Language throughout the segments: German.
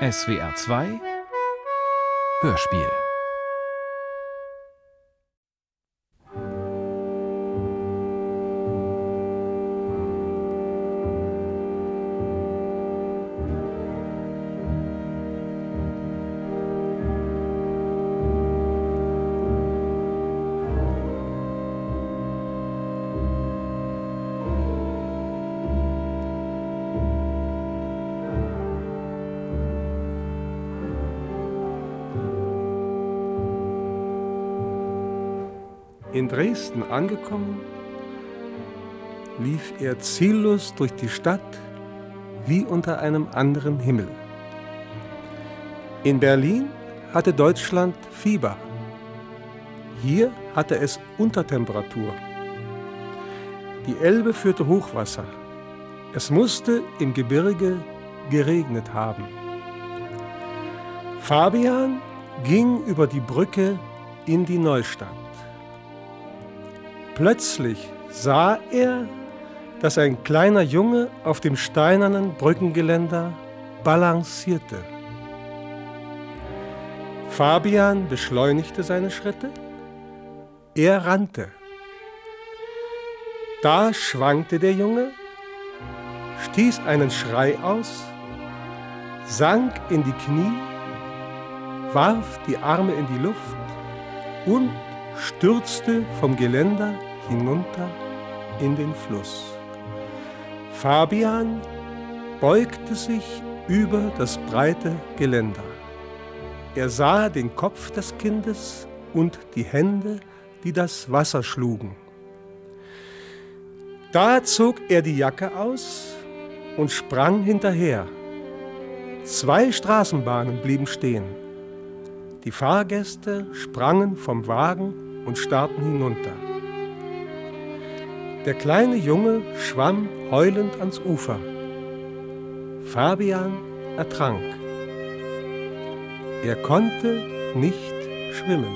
SWR 2 Hörspiel Dresden angekommen, lief er ziellos durch die Stadt wie unter einem anderen Himmel. In Berlin hatte Deutschland Fieber. Hier hatte es Untertemperatur. Die Elbe führte Hochwasser. Es musste im Gebirge geregnet haben. Fabian ging über die Brücke in die Neustadt. Plötzlich sah er, dass ein kleiner Junge auf dem steinernen Brückengeländer balancierte. Fabian beschleunigte seine Schritte. Er rannte. Da schwankte der Junge, stieß einen Schrei aus, sank in die Knie, warf die Arme in die Luft und stürzte vom Geländer hinunter in den Fluss. Fabian beugte sich über das breite Geländer. Er sah den Kopf des Kindes und die Hände, die das Wasser schlugen. Da zog er die Jacke aus und sprang hinterher. Zwei Straßenbahnen blieben stehen. Die Fahrgäste sprangen vom Wagen und starrten hinunter. Der kleine Junge schwamm heulend ans Ufer. Fabian ertrank. Er konnte nicht schwimmen.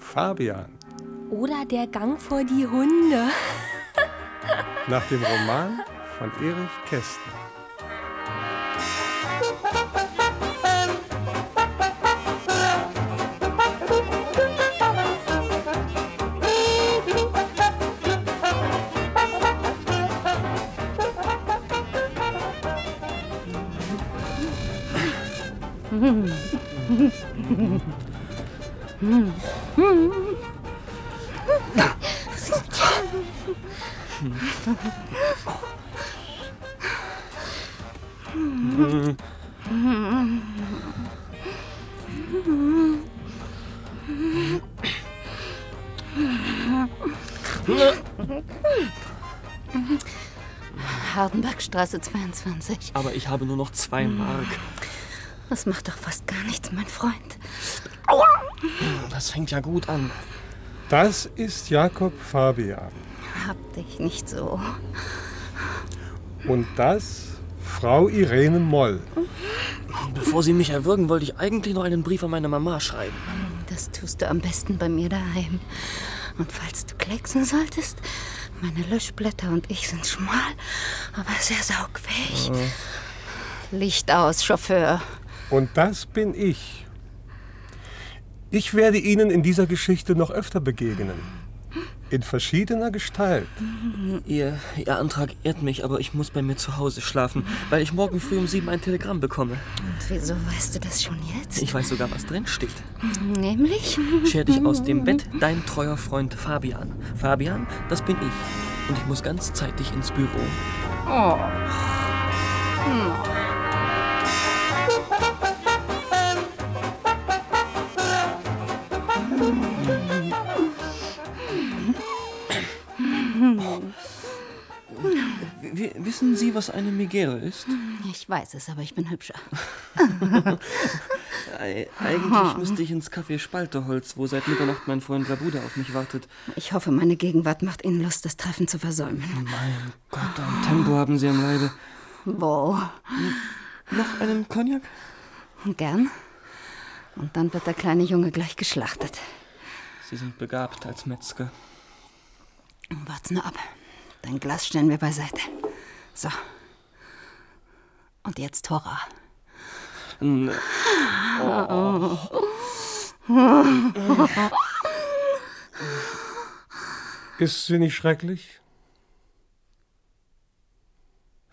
Fabian. Oder der Gang vor die Hunde. Nach dem Roman von Erich Kästner. Hardenbergstraße 22. Aber ich habe nur noch zwei Mark. Das macht doch fast gar nichts, mein Freund. Aua! Das fängt ja gut an. Das ist Jakob Fabian. Hab dich nicht so. Und das Frau Irene Moll. Bevor Sie mich erwürgen, wollte ich eigentlich noch einen Brief an meine Mama schreiben. Das tust du am besten bei mir daheim. Und falls du klecksen solltest, meine Löschblätter und ich sind schmal, aber sehr saugfähig. Mhm. Licht aus, Chauffeur. Und das bin ich. Ich werde Ihnen in dieser Geschichte noch öfter begegnen. In verschiedener Gestalt. Ihr, Ihr Antrag ehrt mich, aber ich muss bei mir zu Hause schlafen, weil ich morgen früh um sieben ein Telegramm bekomme. Und wieso weißt du das schon jetzt? Ich weiß sogar, was drin steht. Nämlich? Scher dich aus dem Bett, dein treuer Freund Fabian. Fabian, das bin ich. Und ich muss ganz zeitig ins Büro. Oh. Hm. Was eine Megere ist? Ich weiß es, aber ich bin hübscher. Eigentlich müsste ich ins Café Spalterholz, wo seit Mitternacht mein Freund Labuda auf mich wartet. Ich hoffe, meine Gegenwart macht Ihnen Lust, das Treffen zu versäumen. Mein Gott, ein Tempo haben Sie am Leibe. Wo? Noch einen Cognac? Gern. Und dann wird der kleine Junge gleich geschlachtet. Sie sind begabt als Metzger. Wart's nur ab. Dein Glas stellen wir beiseite. So. Und jetzt Hurra. N- Ist sie nicht schrecklich?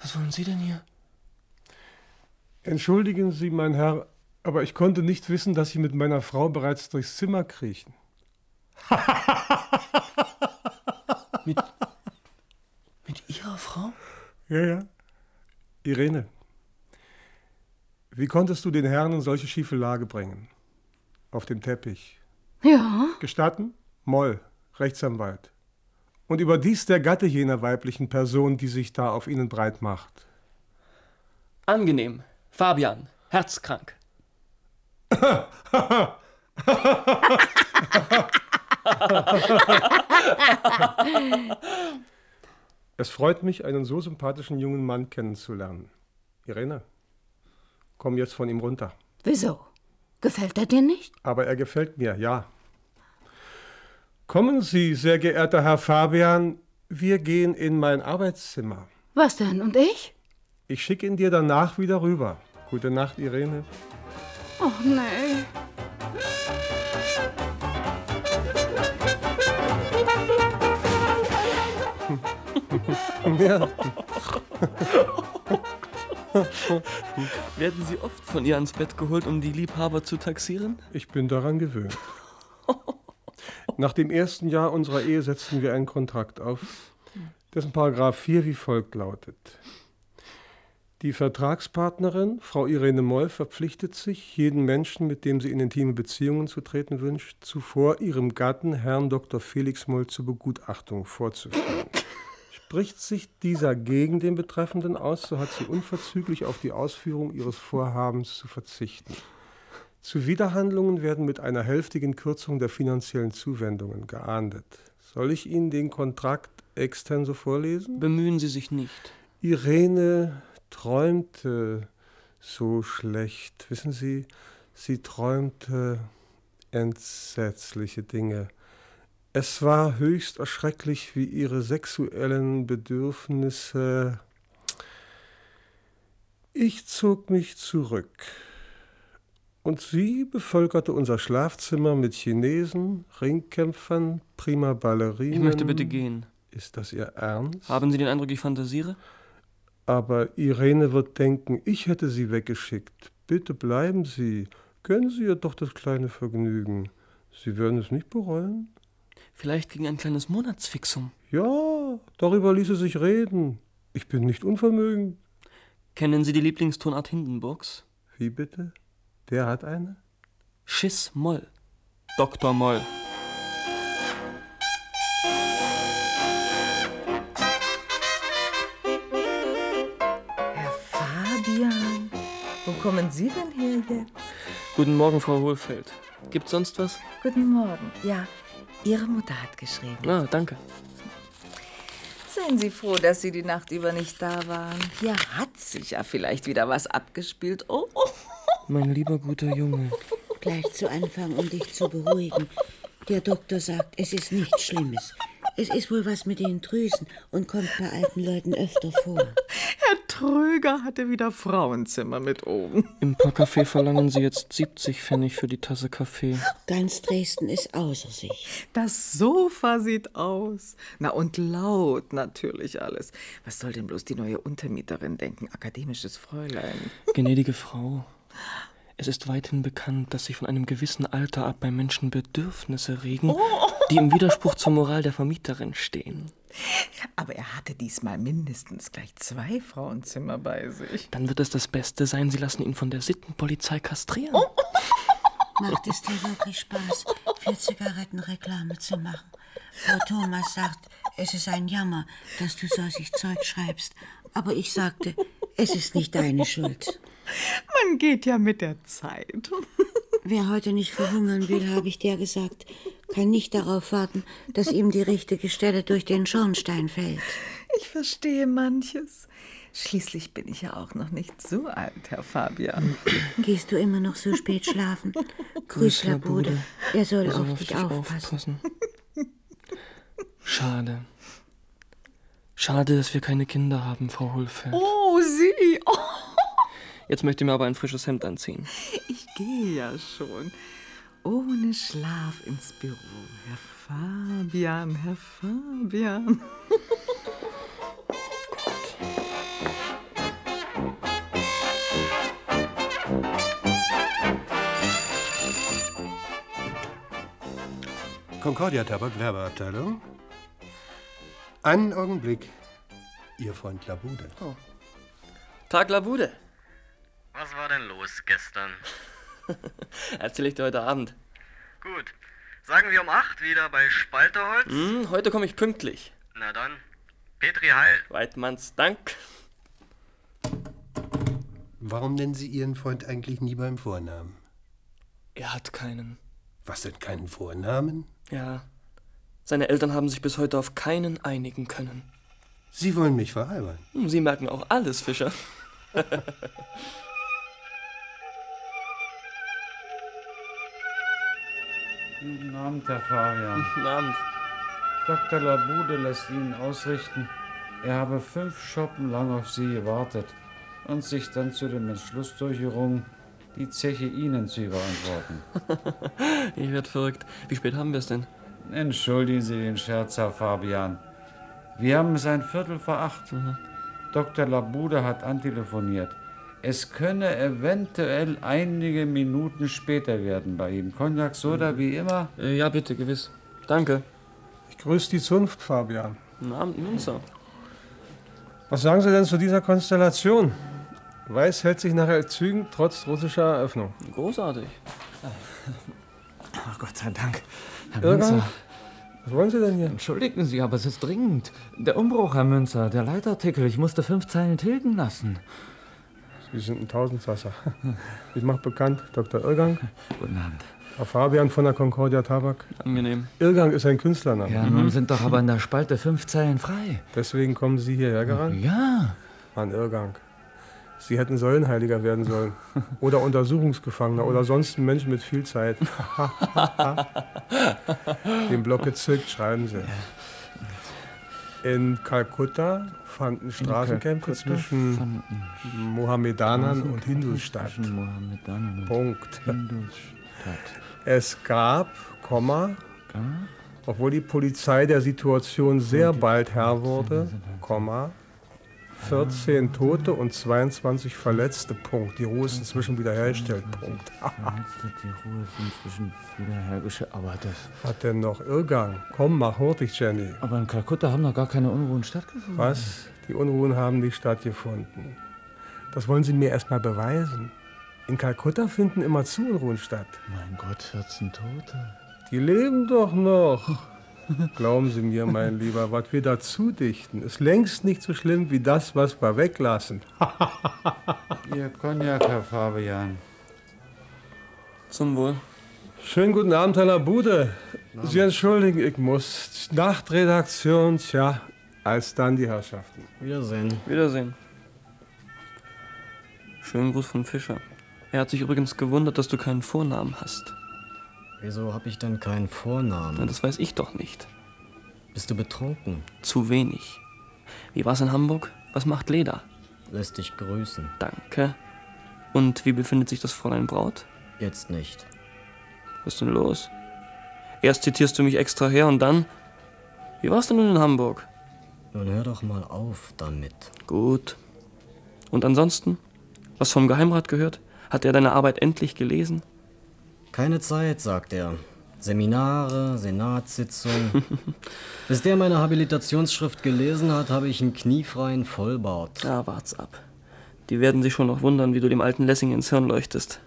Was wollen Sie denn hier? Entschuldigen Sie, mein Herr, aber ich konnte nicht wissen, dass Sie mit meiner Frau bereits durchs Zimmer kriechen. Mit Ihrer Frau? Ja, ja. Irene, wie konntest du den Herrn in solche schiefe Lage bringen? Auf dem Teppich. Ja, Gestatten? Moll, Rechtsanwalt. Und überdies der Gatte jener weiblichen Person, die sich da auf ihnen breit macht. Angenehm. Fabian, herzkrank. Es freut mich, einen so sympathischen jungen Mann kennenzulernen. Irene, komm jetzt von ihm runter. wieso? Gefällt er dir nicht? Aber er gefällt mir, ja. Kommen Sie, sehr geehrter Herr Fabian, wir gehen in mein Arbeitszimmer. Was denn? Und ich? Ich schicke ihn dir danach wieder rüber. Gute Nacht, Irene. Oh, nee. Ja. Werden Sie oft von ihr ans Bett geholt, um die Liebhaber zu taxieren? Ich bin daran gewöhnt. Nach dem ersten Jahr unserer Ehe setzten wir einen Kontrakt auf, dessen Paragraph 4 wie folgt lautet. Die Vertragspartnerin, Frau Irene Moll, verpflichtet sich, jeden Menschen, mit dem sie in intime Beziehungen zu treten wünscht, zuvor ihrem Gatten, Herrn Dr. Felix Moll, zur Begutachtung vorzuführen. Spricht sich dieser gegen den Betreffenden aus, so hat sie unverzüglich auf die Ausführung ihres Vorhabens zu verzichten. Zuwiderhandlungen werden mit einer hälftigen Kürzung der finanziellen Zuwendungen geahndet. Soll ich Ihnen den Kontrakt extenso vorlesen? Bemühen Sie sich nicht. Irene träumte so schlecht. Wissen Sie, sie träumte entsetzliche Dinge. Es war höchst erschrecklich, wie ihre sexuellen Bedürfnisse. Ich zog mich zurück. Und sie bevölkerte unser Schlafzimmer mit Chinesen, Ringkämpfern, prima Ballerinen. Ich möchte bitte gehen. Ist das Ihr Ernst? Haben Sie den Eindruck, ich fantasiere? Aber Irene wird denken, ich hätte sie weggeschickt. Bitte bleiben Sie. Gönnen Sie ihr doch das kleine Vergnügen. Sie werden es nicht bereuen? Vielleicht gegen ein kleines Monatsfixum. Ja, darüber ließe sich reden. Ich bin nicht unvermögend. Kennen Sie die Lieblingstonart Hindenburgs? Wie bitte? Der hat eine? Schiss Moll. Dr. Moll. Herr Fabian, wo kommen Sie denn her jetzt? Guten Morgen, Frau Hohlfeld. Gibt's sonst was? Guten Morgen. Ja, Ihre Mutter hat geschrieben. Ah, danke. Seien Sie froh, dass Sie die Nacht über nicht da waren. Hier hat sich ja vielleicht wieder was abgespielt. Oh, oh. Mein lieber guter Junge. Gleich zu Anfang, um dich zu beruhigen. Der Doktor sagt, es ist nichts Schlimmes. Es ist wohl was mit den Drüsen und kommt bei alten Leuten öfter vor. Herr Tröger hatte wieder Frauenzimmer mit oben. Im Parkcafé verlangen Sie jetzt 70 Pfennig für die Tasse Kaffee. Ganz Dresden ist außer sich. Das Sofa sieht aus. Na und laut natürlich alles. Was soll denn bloß die neue Untermieterin denken? Akademisches Fräulein. Gnädige Frau, es ist weithin bekannt, dass sich von einem gewissen Alter ab bei Menschen Bedürfnisse regen, die im Widerspruch zur Moral der Vermieterin stehen. Aber er hatte diesmal mindestens gleich zwei Frauenzimmer bei sich. Dann wird es das Beste sein, Sie lassen ihn von der Sittenpolizei kastrieren. Macht es dir wirklich Spaß, für Zigaretten Reklame zu machen? Frau Thomas sagt, es ist ein Jammer, dass du solches Zeug schreibst. Aber ich sagte, es ist nicht deine Schuld. Man geht ja mit der Zeit. Wer heute nicht verhungern will, habe ich dir gesagt, kann nicht darauf warten, dass ihm die richtige Stelle durch den Schornstein fällt. Ich verstehe manches. Schließlich bin ich ja auch noch nicht so alt, Herr Fabian. Gehst du immer noch so spät schlafen? Grüß Labode. Er soll Er soll auf dich aufpassen. Schade. Schade, dass wir keine Kinder haben, Frau Hohlfeld. Oh, Sie! Oh, Jetzt möchte ich mir aber ein frisches Hemd anziehen. ich gehe ja schon. Ohne Schlaf ins Büro. Herr Fabian, Herr Fabian. Concordia Tabak Werbeabteilung. Einen Augenblick. Ihr Freund Labude. Tag Labude. Was war denn los gestern? Erzähl ich dir heute Abend. Gut. Sagen wir um 8 wieder bei Spalterholz? Hm, heute komme ich pünktlich. Na dann. Petri Heil. Weidmanns Dank. Warum nennen Sie Ihren Freund eigentlich nie beim Vornamen? Er hat keinen. Was denn keinen Vornamen? Ja. Seine Eltern haben sich bis heute auf keinen einigen können. Sie wollen mich verheiraten. Hm, Sie merken auch alles, Fischer. Guten Abend, Herr Fabian. Guten Abend. Dr. Labude lässt Ihnen ausrichten, er habe fünf Schoppen lang auf Sie gewartet und sich dann zu dem Entschluss durchgerungen, die Zeche Ihnen zu überantworten. Ich werd verrückt. Wie spät haben wir es denn? Entschuldigen Sie den Scherz, Herr Fabian. Wir haben es ein Viertel vor acht. Dr. Labude hat antelefoniert. Es könne eventuell einige Minuten später werden bei Ihnen. Cognac, Soda, wie immer. Äh, ja, bitte, gewiss. Danke. Ich grüße die Zunft, Fabian. Guten Abend, Münzer. Was sagen Sie denn zu dieser Konstellation? Weiß hält sich nach Zügen trotz russischer Eröffnung. Großartig. Ach Gott sei Dank. Herr Irrgang? Münzer, Was wollen Sie denn hier? entschuldigen Sie, aber es ist dringend. Der Umbruch, Herr Münzer, der Leitartikel, ich musste fünf Zeilen tilgen lassen. Sie sind ein Tausendsasser. Ich mache bekannt, Dr. Irrgang, Guten Abend. Herr Fabian von der Concordia Tabak. Angenehm. Irrgang ist ein Künstlername. Ja, nun sind doch aber in der Spalte fünf Zeilen frei. Deswegen kommen Sie hierher gerannt. Ja, Mann, Irrgang. Sie hätten Säulenheiliger werden sollen. Oder Untersuchungsgefangener oder sonst ein Mensch mit viel Zeit. Den Block gezückt, schreiben Sie. In Kalkutta fanden Straßenkämpfe zwischen Mohammedanern und Hindus statt. Punkt. Es gab, Komma, obwohl die Polizei der Situation sehr bald Herr wurde, Komma, 14 Tote und 22 Verletzte, Punkt. Die Ruhe ist inzwischen wiederhergestellt, Punkt. Die Ruhe ist inzwischen wiederhergestellt. Aber das. Was denn noch? Irrgang. Komm, mach hurtig, Jenny. Aber in Kalkutta haben noch gar keine Unruhen stattgefunden. Was? Die Unruhen haben nicht stattgefunden. Das wollen Sie mir erst mal beweisen. In Kalkutta finden immer zu Unruhen statt. Mein Gott, 14 Tote. Die leben doch noch. Glauben Sie mir, mein Lieber, was wir dazu dichten, ist längst nicht so schlimm wie das, was wir weglassen. Ihr Cognac, Herr Fabian. Zum Wohl. Schönen guten Abend, Herr Labude. Sie entschuldigen, ich muss. Nachtredaktion, tja, als dann die Herrschaften. Wiedersehen. Wiedersehen. Schönen Gruß von Fischer. Er hat sich übrigens gewundert, dass du keinen Vornamen hast. Wieso habe ich denn keinen Na, Vornamen? das weiß ich doch nicht. Bist du betrunken? Zu wenig. Wie war's in Hamburg? Was macht Leda? Lässt dich grüßen. Danke. Und wie befindet sich das Fräulein Braut? Jetzt nicht. Was ist denn los? Erst zitierst du mich extra her und dann. Wie war's denn nun in Hamburg? Nun hör doch mal auf damit. Gut. Und ansonsten? Was vom Geheimrat gehört? Hat er deine Arbeit endlich gelesen? Keine Zeit, sagt er. Seminare, Senatssitzung. Bis der meine Habilitationsschrift gelesen hat, habe ich einen kniefreien Vollbart. Ja, wart's ab. Die werden sich schon noch wundern, wie du dem alten Lessing ins Hirn leuchtest.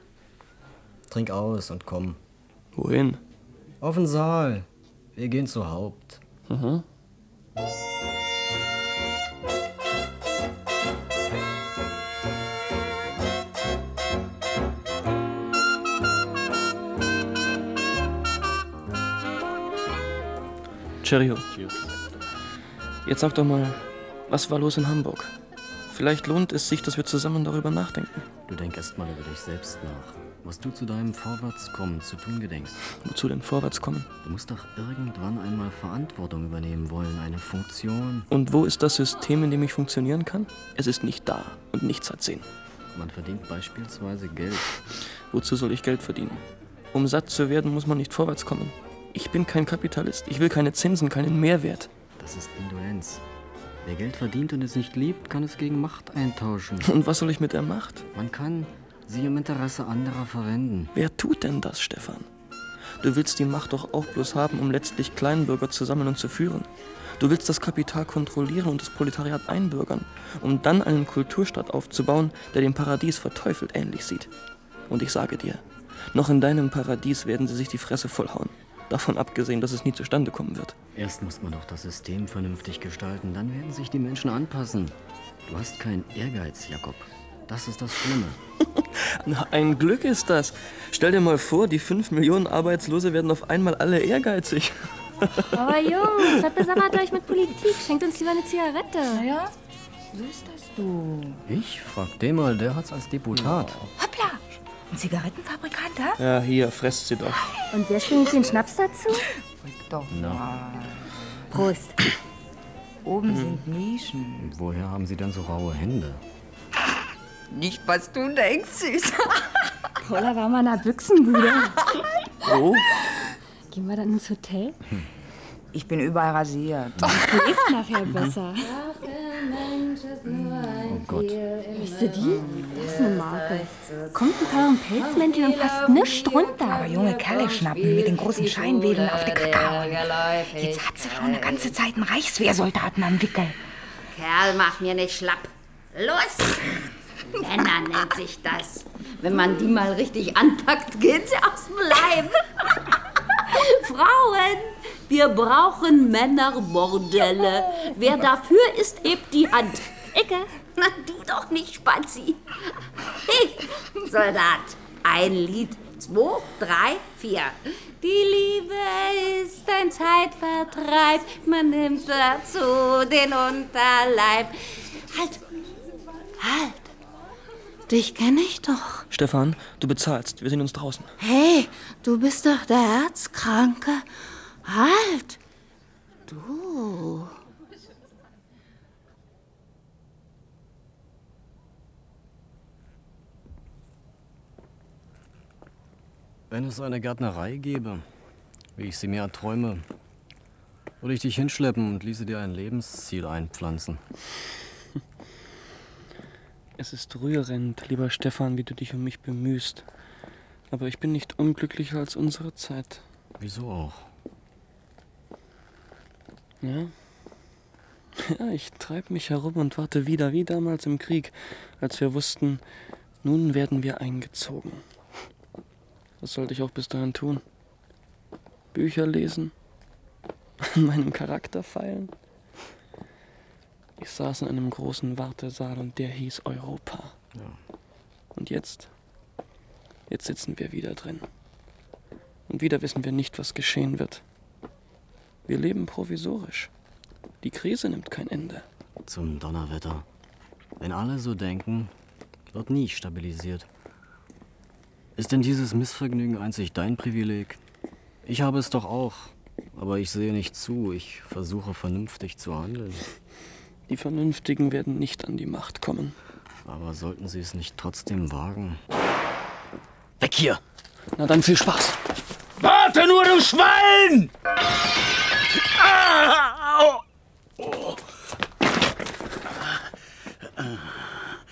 Trink aus und komm. Wohin? Auf den Saal. Wir gehen zu Haupt. Mhm. Cheerio. Jetzt sag doch mal, was war los in Hamburg? Vielleicht lohnt es sich, dass wir zusammen darüber nachdenken. Du denk erst mal über dich selbst nach. Was du zu deinem Vorwärtskommen zu tun gedenkst. Wozu denn Vorwärtskommen? Du musst doch irgendwann einmal Verantwortung übernehmen wollen, eine Funktion. Und wo ist das System, in dem ich funktionieren kann? Es ist nicht da und nichts hat Sinn. Man verdient beispielsweise Geld. Wozu soll ich Geld verdienen? Um satt zu werden, muss man nicht vorwärts kommen. Ich bin kein Kapitalist. Ich will keine Zinsen, keinen Mehrwert. Das ist Indolenz. Wer Geld verdient und es nicht liebt, kann es gegen Macht eintauschen. Und was soll ich mit der Macht? Man kann sie im Interesse anderer verwenden. Wer tut denn das, Stefan? Du willst die Macht doch auch bloß haben, um letztlich Kleinbürger zu sammeln und zu führen. Du willst das Kapital kontrollieren und das Proletariat einbürgern, um dann einen Kulturstaat aufzubauen, der dem Paradies verteufelt ähnlich sieht. Und ich sage dir, noch in deinem Paradies werden sie sich die Fresse vollhauen. Davon abgesehen, dass es nie zustande kommen wird. Erst muss man doch das System vernünftig gestalten, dann werden sich die Menschen anpassen. Du hast keinen Ehrgeiz, Jakob. Das ist das Schlimme. Na, ein Glück ist das. Stell dir mal vor, die fünf Millionen Arbeitslose werden auf einmal alle ehrgeizig. Aber Jungs, verbesammert euch mit Politik. Schenkt uns lieber eine Zigarette. Ja? So ist das du. Ich? Frag den mal, der hat's als Deputat. Hoppla! Ein Zigarettenfabrikant, hä? Ja, hier, fresst sie doch. Und wer schenkt den Schnaps dazu? Doch mal. Prost. Oben sind Nischen. Woher haben Sie denn so raue Hände? Nicht, was du denkst, Süß. Paula war mal in einer Büchsenbude. Oh? Gehen wir dann ins Hotel? Ich bin überall rasiert. Schläft nachher besser. Oh Gott. Weißt du die? Das ist eine Marke. Kommt ein paar Pelzmäntel und fast nichts drunter. Aber junge Kerle schnappen mit den großen Scheinwedeln auf der Kakao. Jetzt hat sie schon eine ganze Zeit einen Reichswehrsoldaten am Wickel. Kerl, mach mir nicht schlapp. Los! Männer nennt sich das. Wenn man die mal richtig anpackt, geht sie aus dem Leib. Frauen, wir brauchen Männerbordelle. Wer dafür ist, hebt die Hand. Icke. Na, du doch nicht, Spazi. Hey, Soldat, ein Lied. Zwei, drei, vier. Die Liebe ist ein Zeitvertreib. Man nimmt dazu den Unterleib. Halt, halt. Dich kenne ich doch. Stefan, du bezahlst. Wir sehen uns draußen. Hey, du bist doch der Herzkranke. Halt. Du. Wenn es eine Gärtnerei gäbe, wie ich sie mir erträume, würde ich dich hinschleppen und ließe dir ein Lebensziel einpflanzen. Es ist rührend, lieber Stefan, wie du dich um mich bemühst. Aber ich bin nicht unglücklicher als unsere Zeit. Wieso auch? Ja? Ja, ich treibe mich herum und warte wieder, wie damals im Krieg, als wir wussten, nun werden wir eingezogen. Was sollte ich auch bis dahin tun? Bücher lesen? An meinem Charakter feilen? Ich saß in einem großen Wartesaal und der hieß Europa. Ja. Und jetzt? Jetzt sitzen wir wieder drin. Und wieder wissen wir nicht, was geschehen wird. Wir leben provisorisch. Die Krise nimmt kein Ende. Zum Donnerwetter. Wenn alle so denken, wird nie stabilisiert. Ist denn dieses Missvergnügen einzig dein Privileg? Ich habe es doch auch, aber ich sehe nicht zu. Ich versuche vernünftig zu handeln. Die Vernünftigen werden nicht an die Macht kommen. Aber sollten sie es nicht trotzdem wagen? Weg hier! Na dann viel Spaß. Warte nur, du Schwein!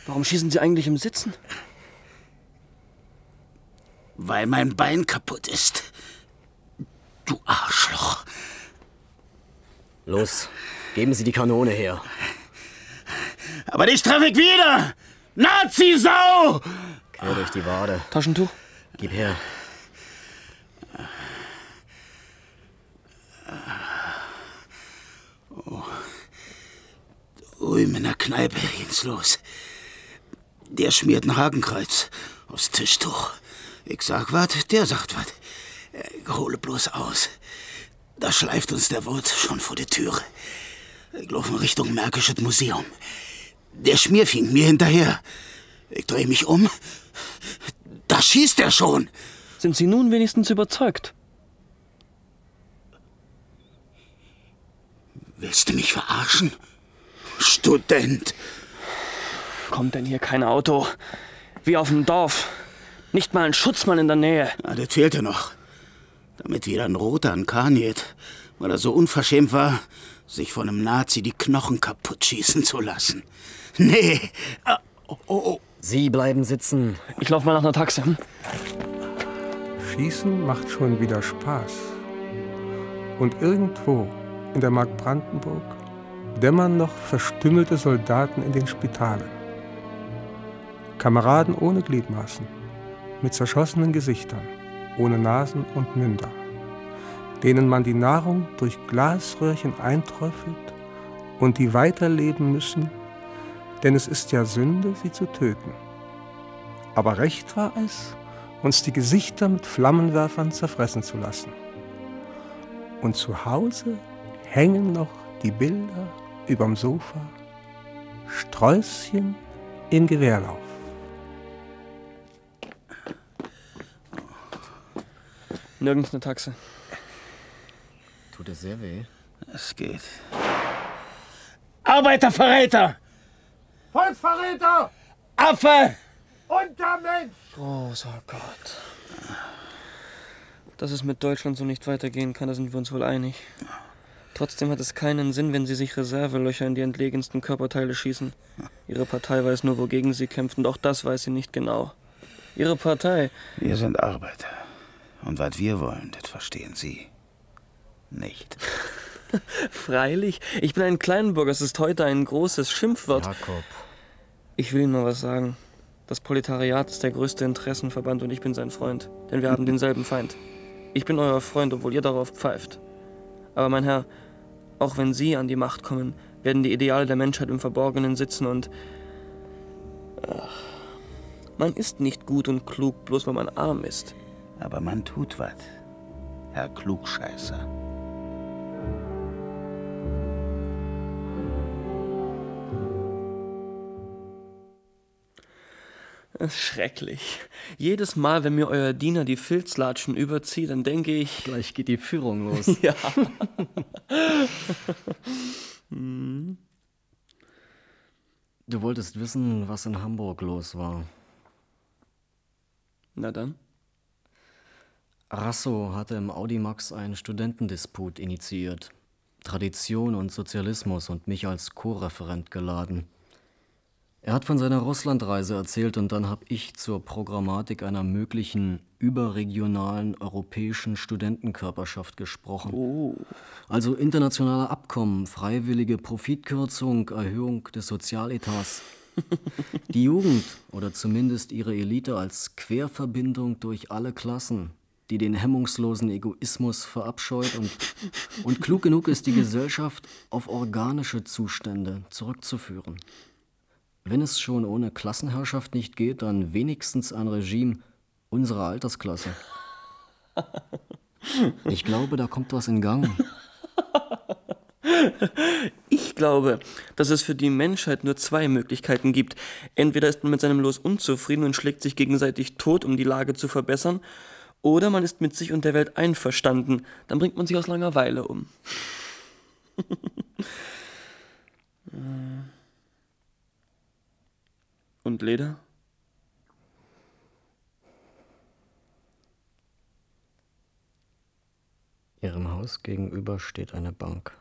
Warum schießen Sie eigentlich im Sitzen? Weil mein Bein kaputt ist. Du Arschloch. Los, geben Sie die Kanone her. Aber dich treffe ich wieder! Nazi-Sau! Quer durch die Wade. Taschentuch? Gib her. In der Kneipe ging's los. Der schmiert ein Hakenkreuz aufs Tischtuch. Ich sag wat, der sagt wat. Ich hole bloß aus. Da schleift uns der Wirt schon vor die Türe. Ich laufe in Richtung Märkisches Museum. Der Schmier fing mir hinterher. Ich drehe mich um. Da schießt er schon. Sind Sie nun wenigstens überzeugt? Willst du mich verarschen? Student. Kommt denn hier kein Auto? Wie auf dem Dorf. Nicht mal ein Schutzmann in der Nähe. Ah, das fehlte noch. Damit wieder ein Roter an Kaniet, weil er so unverschämt war, sich von einem Nazi die Knochen kaputt schießen zu lassen. Nee. Ah, oh, oh. Sie bleiben sitzen. Ich lauf mal nach einer Taxe. Hm? Schießen macht schon wieder Spaß. Und irgendwo in der Mark Brandenburg dämmern noch verstümmelte Soldaten in den Spitalen. Kameraden ohne Gliedmaßen, mit zerschossenen Gesichtern, ohne Nasen und Münder, denen man die Nahrung durch Glasröhrchen einträufelt und die weiterleben müssen, denn es ist ja Sünde, sie zu töten. Aber recht war es, uns die Gesichter mit Flammenwerfern zerfressen zu lassen. Und zu Hause hängen noch die Bilder überm Sofa, Sträußchen im Gewehrlauf. Nirgends eine Taxe. Tut es sehr weh. Es geht. Arbeiterverräter! Volksverräter! Affe! Untermensch! Großer Gott. Dass es mit Deutschland so nicht weitergehen kann, da sind wir uns wohl einig. Trotzdem hat es keinen Sinn, wenn sie sich Reservelöcher in die entlegensten Körperteile schießen. Ihre Partei weiß nur, wogegen sie kämpft, und auch das weiß sie nicht genau. Ihre Partei. Wir sind Arbeiter. Und was wir wollen, das verstehen Sie nicht. Freilich, ich bin ein Kleinbürger, es ist heute ein großes Schimpfwort. Jakob. Ich will Ihnen mal was sagen. Das Proletariat ist der größte Interessenverband und ich bin sein Freund, denn wir haben denselben Feind. Ich bin euer Freund, obwohl ihr darauf pfeift. Aber mein Herr, auch wenn Sie an die Macht kommen, werden die Ideale der Menschheit im Verborgenen sitzen und... Ach, man ist nicht gut und klug, bloß weil man arm ist. Aber man tut was, Herr Klugscheißer. Schrecklich. Jedes Mal, wenn mir euer Diener die Filzlatschen überzieht, dann denke ich. Gleich geht die Führung los. ja. Du wolltest wissen, was in Hamburg los war. Na dann. Rasso hatte im Audimax einen Studentendisput initiiert. Tradition und Sozialismus und mich als Co-Referent geladen. Er hat von seiner Russlandreise erzählt und dann habe ich zur Programmatik einer möglichen überregionalen europäischen Studentenkörperschaft gesprochen. Oh. Also internationale Abkommen, freiwillige Profitkürzung, Erhöhung des Sozialetats. Die Jugend oder zumindest ihre Elite als Querverbindung durch alle Klassen, die den hemmungslosen Egoismus verabscheut und, und klug genug ist, die Gesellschaft auf organische Zustände zurückzuführen. Wenn es schon ohne Klassenherrschaft nicht geht, dann wenigstens ein Regime unserer Altersklasse. Ich glaube, da kommt was in Gang. Ich glaube, dass es für die Menschheit nur zwei Möglichkeiten gibt. Entweder ist man mit seinem Los unzufrieden und schlägt sich gegenseitig tot, um die Lage zu verbessern, oder man ist mit sich und der Welt einverstanden. Dann bringt man sich aus Langeweile um. und Leder? Ihrem Haus gegenüber steht eine Bank.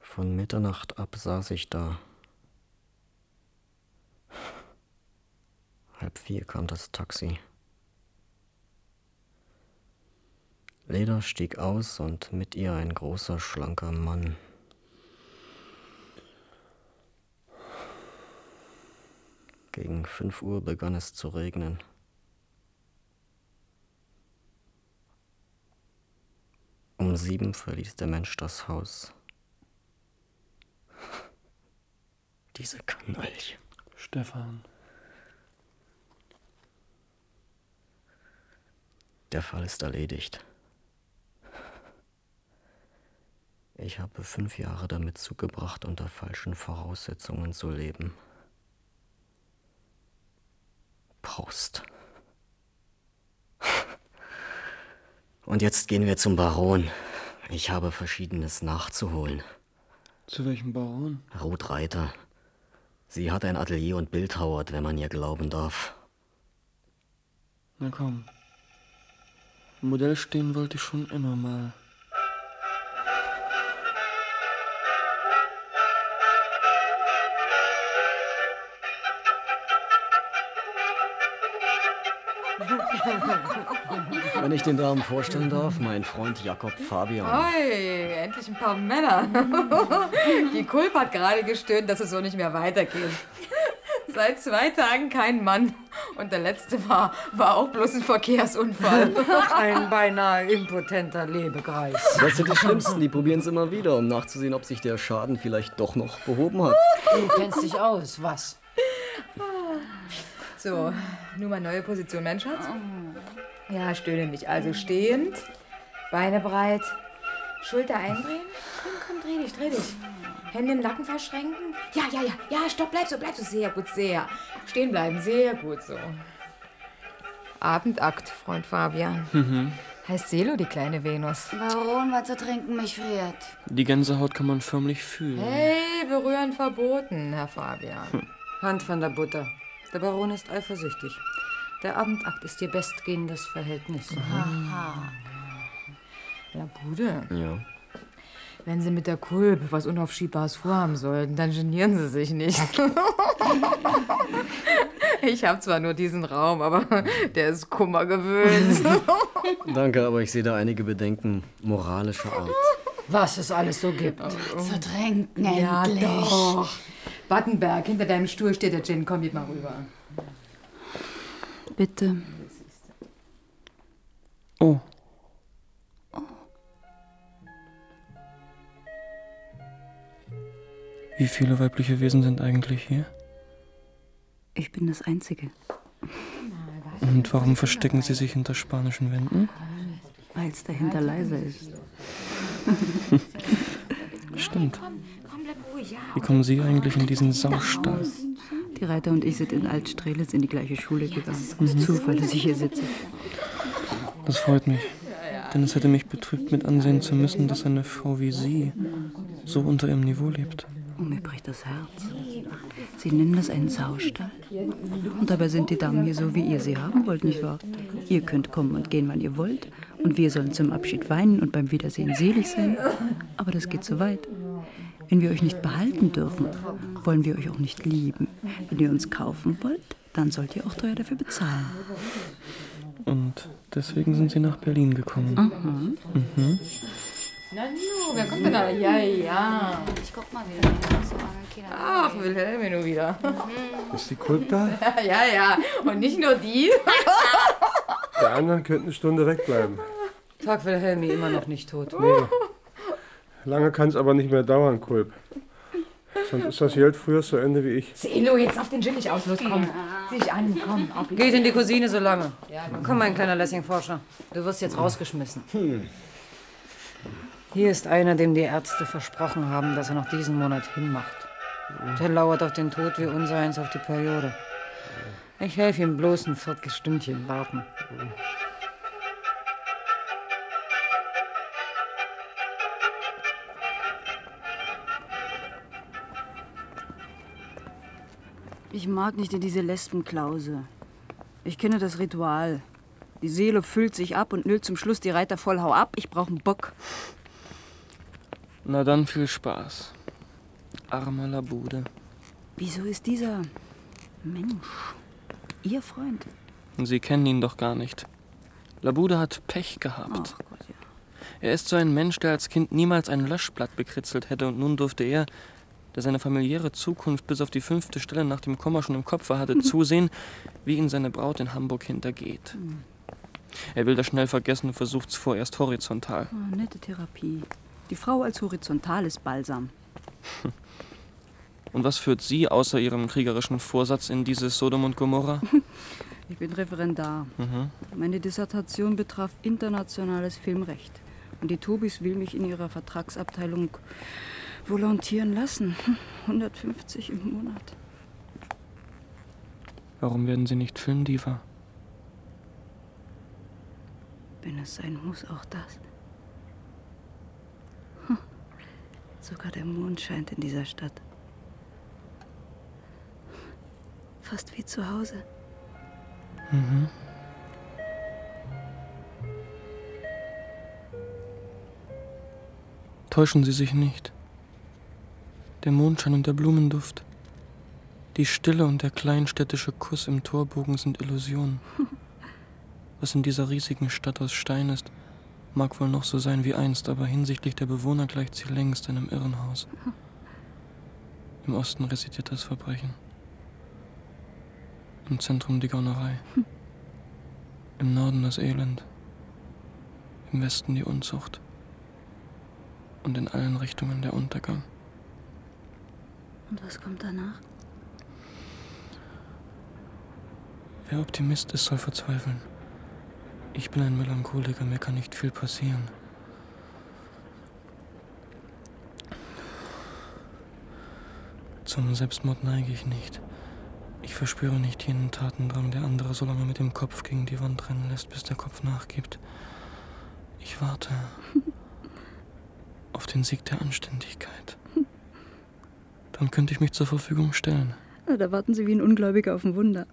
Von Mitternacht ab saß ich da. Halb vier kam das Taxi. Leda stieg aus und mit ihr ein großer, schlanker Mann. Gegen fünf Uhr begann es zu regnen. Um sieben verließ der Mensch das Haus. Diese Kanaille. Stefan. Der Fall ist erledigt. Ich habe fünf Jahre damit zugebracht, unter falschen Voraussetzungen zu leben. Prost. Und jetzt gehen wir zum Baron. Ich habe Verschiedenes nachzuholen. Zu welchem Baron? Ruth Reiter. Sie hat ein Atelier und bildhauert, wenn man ihr glauben darf. Na komm. Modell stehen wollte ich schon immer mal. Wenn ich den Damen vorstellen darf, mein Freund Jakob Fabian. Oi, endlich ein paar Männer. Die Kulp hat gerade gestöhnt, dass es so nicht mehr weitergeht. Seit zwei Tagen kein Mann. Und der letzte war, war auch bloß ein Verkehrsunfall. Ein beinahe impotenter Lebekreis. Das sind die Schlimmsten, die probieren es immer wieder, um nachzusehen, ob sich der Schaden vielleicht doch noch behoben hat. Du kennst dich aus, was? So, nun mal neue Position, mein Schatz. Ja, stöhne nicht. Also stehend, Beine breit, Schulter eindrehen. Komm, komm, dreh dich, dreh dich. Hände im Nacken verschränken. Ja, ja, ja, ja, stopp, bleib so, bleib so. Sehr gut, sehr. Stehen bleiben, sehr gut so. Abendakt, Freund Fabian. Mhm. Heißt Selo, die kleine Venus. Baron, was zu trinken mich friert. Die Gänsehaut kann man förmlich fühlen. Hey, berühren verboten, Herr Fabian. Hand von der Butter. Der Baron ist eifersüchtig. Der Abendakt ist ihr bestgehendes Verhältnis. Aha. Labude, Ja. wenn Sie mit der Kulp was Unaufschiebbares vorhaben sollten, dann genieren Sie sich nicht. ich habe zwar nur diesen Raum, aber der ist Kummer gewöhnt. Danke, aber ich sehe da einige Bedenken moralischer Art. Was es alles so gibt. Zu trinken, ja, endlich. doch. Wattenberg, hinter deinem Stuhl steht der Gin. Komm, geht mal rüber. Bitte. Oh. Wie viele weibliche Wesen sind eigentlich hier? Ich bin das Einzige. Und warum verstecken sie sich hinter spanischen Wänden? Weil es dahinter leiser ist. Stimmt. Wie kommen Sie eigentlich in diesen Saustall? Die Reiter und ich sind in Altstrelitz in die gleiche Schule gegangen. Mhm. Es ist Zufall, dass ich hier sitze. Das freut mich. Denn es hätte mich betrübt, mit ansehen zu müssen, dass eine Frau wie Sie so unter ihrem Niveau lebt. Und mir bricht das Herz. Sie nennen das einen Saustall. Und dabei sind die Damen hier so, wie ihr sie haben wollt, nicht wahr? Ihr könnt kommen und gehen, wann ihr wollt. Und wir sollen zum Abschied weinen und beim Wiedersehen selig sein. Aber das geht zu weit. Wenn wir euch nicht behalten dürfen, wollen wir euch auch nicht lieben. Wenn ihr uns kaufen wollt, dann sollt ihr auch teuer dafür bezahlen. Und deswegen sind Sie nach Berlin gekommen. Mhm. Mhm. Na nu, wer kommt denn da? Ja, ja. Ich guck mal wieder. Ach, Wilhelme nur wieder. Ist die Kulp da? ja, ja. Und nicht nur die. Die anderen könnten eine Stunde wegbleiben. Tag Wilhelmi immer noch nicht tot. Nee. Lange kann es aber nicht mehr dauern, Kulp. Sonst ist das Geld früher so Ende wie ich. Selo, jetzt auf den Gin nicht aus. Los, komm. Zieh dich an, komm. Auf Geht in die Cousine so lange. Ja, Komm, mein kleiner Lessing-Forscher. Du wirst jetzt rausgeschmissen. Hm. Hier ist einer, dem die Ärzte versprochen haben, dass er noch diesen Monat hinmacht. Der lauert auf den Tod wie unsereins auf die Periode. Ich helfe ihm bloß ein Viertelstündchen warten. Ich mag nicht in diese Lesbenklause. Ich kenne das Ritual. Die Seele füllt sich ab und nüllt zum Schluss die Reiter voll Hau ab. Ich brauche einen Bock. Na dann viel Spaß. Arme Labude. Wieso ist dieser Mensch Ihr Freund? Sie kennen ihn doch gar nicht. Labude hat Pech gehabt. Er ist so ein Mensch, der als Kind niemals ein Löschblatt bekritzelt hätte und nun durfte er, der seine familiäre Zukunft bis auf die fünfte Stelle nach dem Komma schon im Kopfe hatte, zusehen, wie ihn seine Braut in Hamburg hintergeht. Er will das schnell vergessen und versucht's vorerst horizontal. Oh, nette Therapie. Die Frau als horizontales Balsam. Und was führt Sie außer Ihrem kriegerischen Vorsatz in dieses Sodom und Gomorra? Ich bin Referendar. Mhm. Meine Dissertation betraf internationales Filmrecht. Und die Tobis will mich in ihrer Vertragsabteilung volontieren lassen. 150 im Monat. Warum werden Sie nicht Filmdiva? Wenn es sein muss, auch das. Hm. Sogar der Mond scheint in dieser Stadt. Fast wie zu Hause. Mhm. Täuschen Sie sich nicht. Der Mondschein und der Blumenduft. Die Stille und der kleinstädtische Kuss im Torbogen sind Illusionen. Was in dieser riesigen Stadt aus Stein ist, mag wohl noch so sein wie einst, aber hinsichtlich der Bewohner gleicht sie längst einem Irrenhaus. Im Osten residiert das Verbrechen. Im Zentrum die Gaunerei. Im Norden das Elend. Im Westen die Unzucht. Und in allen Richtungen der Untergang. Und was kommt danach? Wer Optimist ist, soll verzweifeln. Ich bin ein Melancholiker, mir kann nicht viel passieren. Zum Selbstmord neige ich nicht. Ich verspüre nicht jenen Tatendrang, der andere so lange mit dem Kopf gegen die Wand rennen lässt, bis der Kopf nachgibt. Ich warte auf den Sieg der Anständigkeit. Dann könnte ich mich zur Verfügung stellen. Na, da warten Sie wie ein Ungläubiger auf ein Wunder.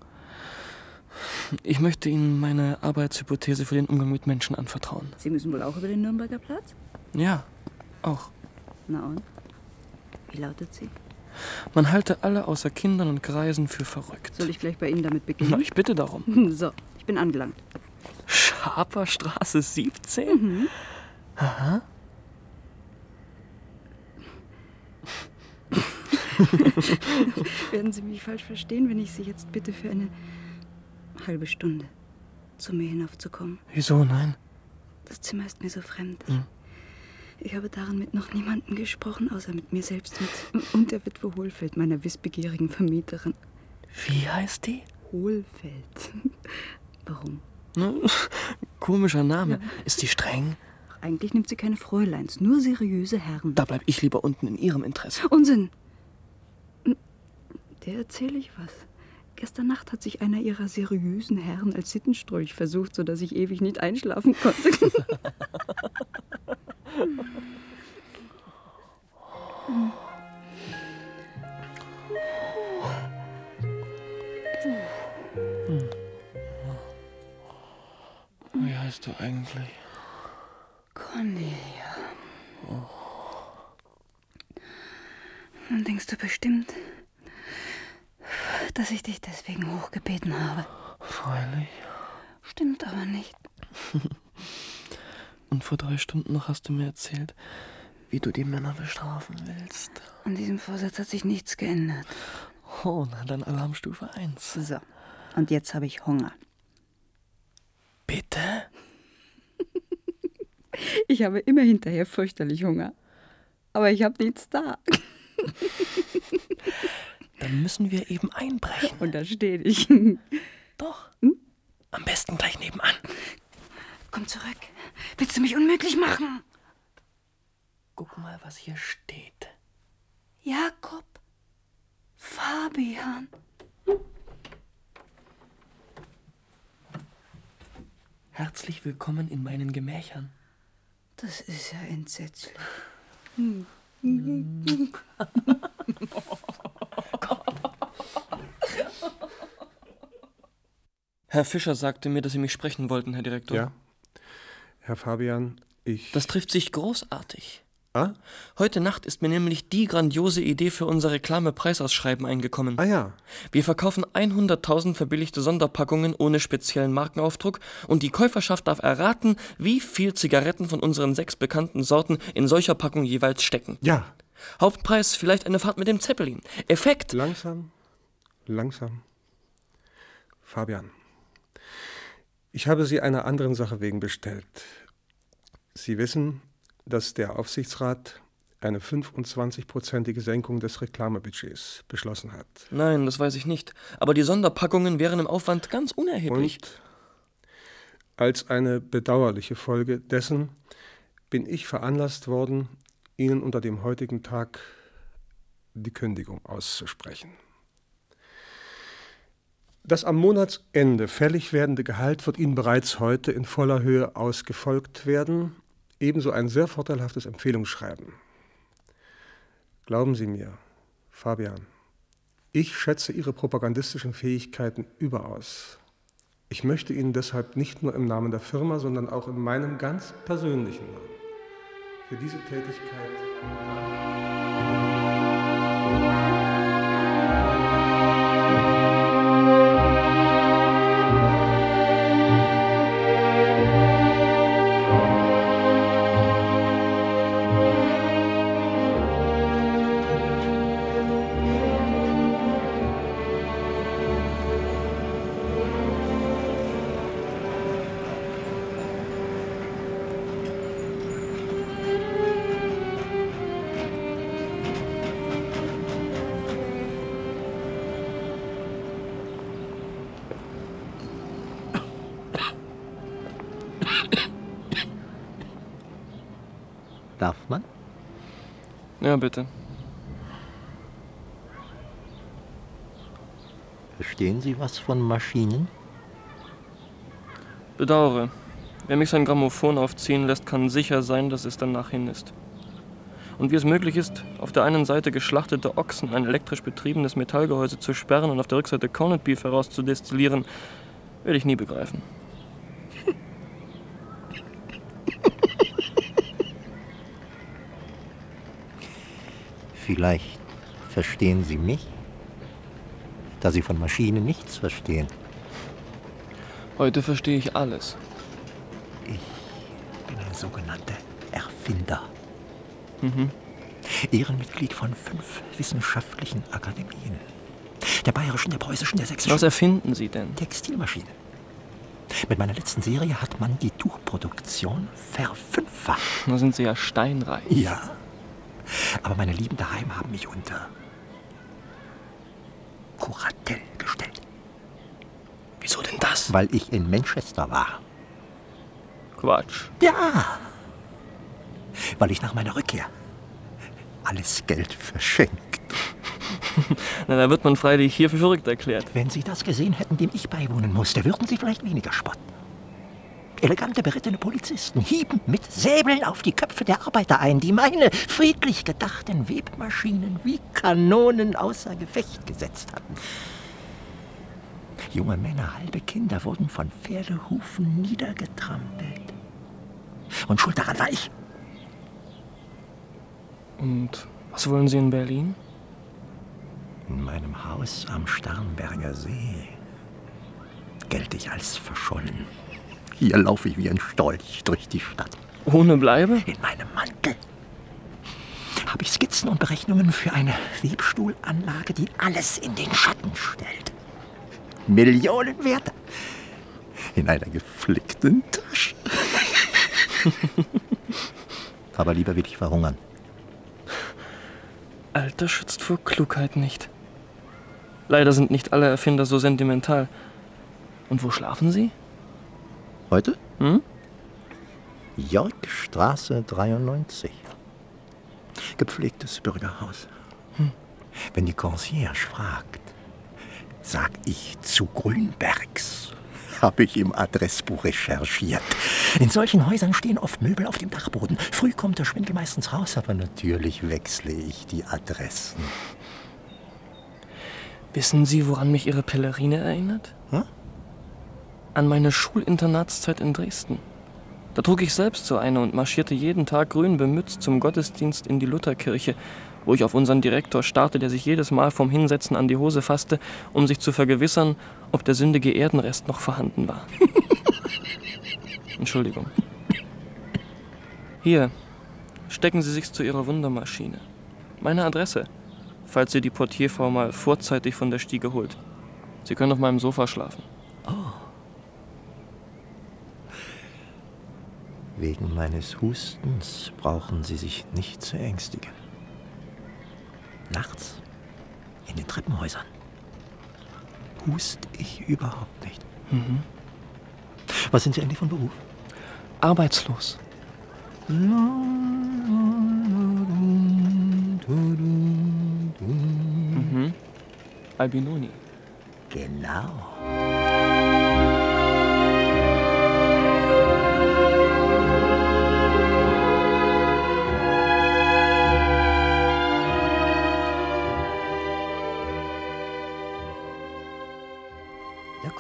Ich möchte Ihnen meine Arbeitshypothese für den Umgang mit Menschen anvertrauen. Sie müssen wohl auch über den Nürnberger Platz? Ja, auch. Na und? Wie lautet sie? Man halte alle außer Kindern und Greisen für verrückt. Soll ich gleich bei Ihnen damit beginnen? Na, ich bitte darum. So, ich bin angelangt. Schaperstraße 17? Mhm. Aha. Werden Sie mich falsch verstehen, wenn ich Sie jetzt bitte für eine halbe Stunde zu mir hinaufzukommen? Wieso, nein? Das Zimmer ist mir so fremd. Hm. Ich habe darin mit noch niemandem gesprochen, außer mit mir selbst mit, und der Witwe Hohlfeld, meiner wissbegierigen Vermieterin. Wie heißt die? Hohlfeld. Warum? Ne? Komischer Name. Ja. Ist die streng? Eigentlich nimmt sie keine Fräuleins, nur seriöse Herren. Da bleib ich lieber unten in Ihrem Interesse. Unsinn! Der erzähle ich was. Gestern Nacht hat sich einer ihrer seriösen Herren als Sittenstrolch versucht, sodass ich ewig nicht einschlafen konnte. Wie heißt du eigentlich? Cornelia. Nun denkst du bestimmt, dass ich dich deswegen hochgebeten habe. Freilich. Stimmt aber nicht. Und vor drei Stunden noch hast du mir erzählt, wie du die Männer bestrafen willst. An diesem Vorsatz hat sich nichts geändert. Oh, na dann Alarmstufe 1. So, und jetzt habe ich Hunger. Bitte? Ich habe immer hinterher fürchterlich Hunger. Aber ich habe nichts da. Dann müssen wir eben einbrechen. Und da stehe ich. Doch. Am besten gleich nebenan. Komm zurück. Willst du mich unmöglich machen? Guck mal, was hier steht. Jakob. Fabian. Herzlich willkommen in meinen Gemächern. Das ist ja entsetzlich. Herr Fischer sagte mir, dass Sie mich sprechen wollten, Herr Direktor. Ja. Herr Fabian, ich. Das trifft sich großartig. Ah? Heute Nacht ist mir nämlich die grandiose Idee für unser Reklamepreisausschreiben eingekommen. Ah ja. Wir verkaufen 100.000 verbilligte Sonderpackungen ohne speziellen Markenaufdruck und die Käuferschaft darf erraten, wie viel Zigaretten von unseren sechs bekannten Sorten in solcher Packung jeweils stecken. Ja. Hauptpreis vielleicht eine Fahrt mit dem Zeppelin. Effekt. Langsam, langsam. Fabian, ich habe Sie einer anderen Sache wegen bestellt. Sie wissen, dass der Aufsichtsrat eine 25-prozentige Senkung des Reklamebudgets beschlossen hat. Nein, das weiß ich nicht. Aber die Sonderpackungen wären im Aufwand ganz unerheblich. Und als eine bedauerliche Folge dessen bin ich veranlasst worden, Ihnen unter dem heutigen Tag die Kündigung auszusprechen. Das am Monatsende fällig werdende Gehalt wird Ihnen bereits heute in voller Höhe ausgefolgt werden, ebenso ein sehr vorteilhaftes Empfehlungsschreiben. Glauben Sie mir, Fabian, ich schätze Ihre propagandistischen Fähigkeiten überaus. Ich möchte Ihnen deshalb nicht nur im Namen der Firma, sondern auch in meinem ganz persönlichen Namen für diese Tätigkeit Ja, bitte. Verstehen Sie was von Maschinen? Bedauere. Wer mich sein Grammophon aufziehen lässt, kann sicher sein, dass es danach hin ist. Und wie es möglich ist, auf der einen Seite geschlachtete Ochsen, ein elektrisch betriebenes Metallgehäuse zu sperren und auf der Rückseite Corned Beef herauszudestillieren, werde ich nie begreifen. Vielleicht verstehen Sie mich, da Sie von Maschinen nichts verstehen. Heute verstehe ich alles. Ich bin ein sogenannter Erfinder. Mhm. Ehrenmitglied von fünf wissenschaftlichen Akademien. Der bayerischen, der preußischen, der sächsischen. Was erfinden Sie denn? Textilmaschine. Mit meiner letzten Serie hat man die Tuchproduktion verfünffacht. Da sind Sie ja steinreich. Ja. Aber meine Lieben daheim haben mich unter Kuratel gestellt. Wieso denn das? Weil ich in Manchester war. Quatsch. Ja. Weil ich nach meiner Rückkehr alles Geld verschenkt. Na, da wird man freilich hier für verrückt erklärt. Wenn Sie das gesehen hätten, dem ich beiwohnen musste, würden Sie vielleicht weniger spotten. Elegante berittene Polizisten hieben mit Säbeln auf die Köpfe der Arbeiter ein, die meine friedlich gedachten Webmaschinen wie Kanonen außer Gefecht gesetzt hatten. Junge Männer, halbe Kinder wurden von Pferdehufen niedergetrampelt. Und schuld daran war ich. Und was wollen Sie in Berlin? In meinem Haus am Starnberger See gelte ich als verschollen. Hier laufe ich wie ein Storch durch die Stadt. Ohne Bleibe? In meinem Mantel habe ich Skizzen und Berechnungen für eine Webstuhlanlage, die alles in den Schatten stellt. Millionen wert. In einer geflickten Tasche. Aber lieber will ich verhungern. Alter schützt vor Klugheit nicht. Leider sind nicht alle Erfinder so sentimental. Und wo schlafen Sie? Heute? Hm? Yorkstraße 93. Gepflegtes Bürgerhaus. Hm. Wenn die Concierge fragt, sag ich zu Grünbergs. Habe ich im Adressbuch recherchiert. In solchen Häusern stehen oft Möbel auf dem Dachboden. Früh kommt der Schwindel meistens raus, aber natürlich wechsle ich die Adressen. Wissen Sie, woran mich Ihre Pellerine erinnert? An meine Schulinternatszeit in Dresden. Da trug ich selbst so eine und marschierte jeden Tag grün bemützt zum Gottesdienst in die Lutherkirche, wo ich auf unseren Direktor starrte, der sich jedes Mal vom Hinsetzen an die Hose fasste, um sich zu vergewissern, ob der sündige Erdenrest noch vorhanden war. Entschuldigung. Hier, stecken Sie sich's zu Ihrer Wundermaschine. Meine Adresse, falls Sie die Portierfrau mal vorzeitig von der Stiege holt. Sie können auf meinem Sofa schlafen. Wegen meines Hustens brauchen Sie sich nicht zu ängstigen. Nachts in den Treppenhäusern hust ich überhaupt nicht. Mhm. Was sind Sie eigentlich von Beruf? Arbeitslos. Mhm. Albinoni. Genau.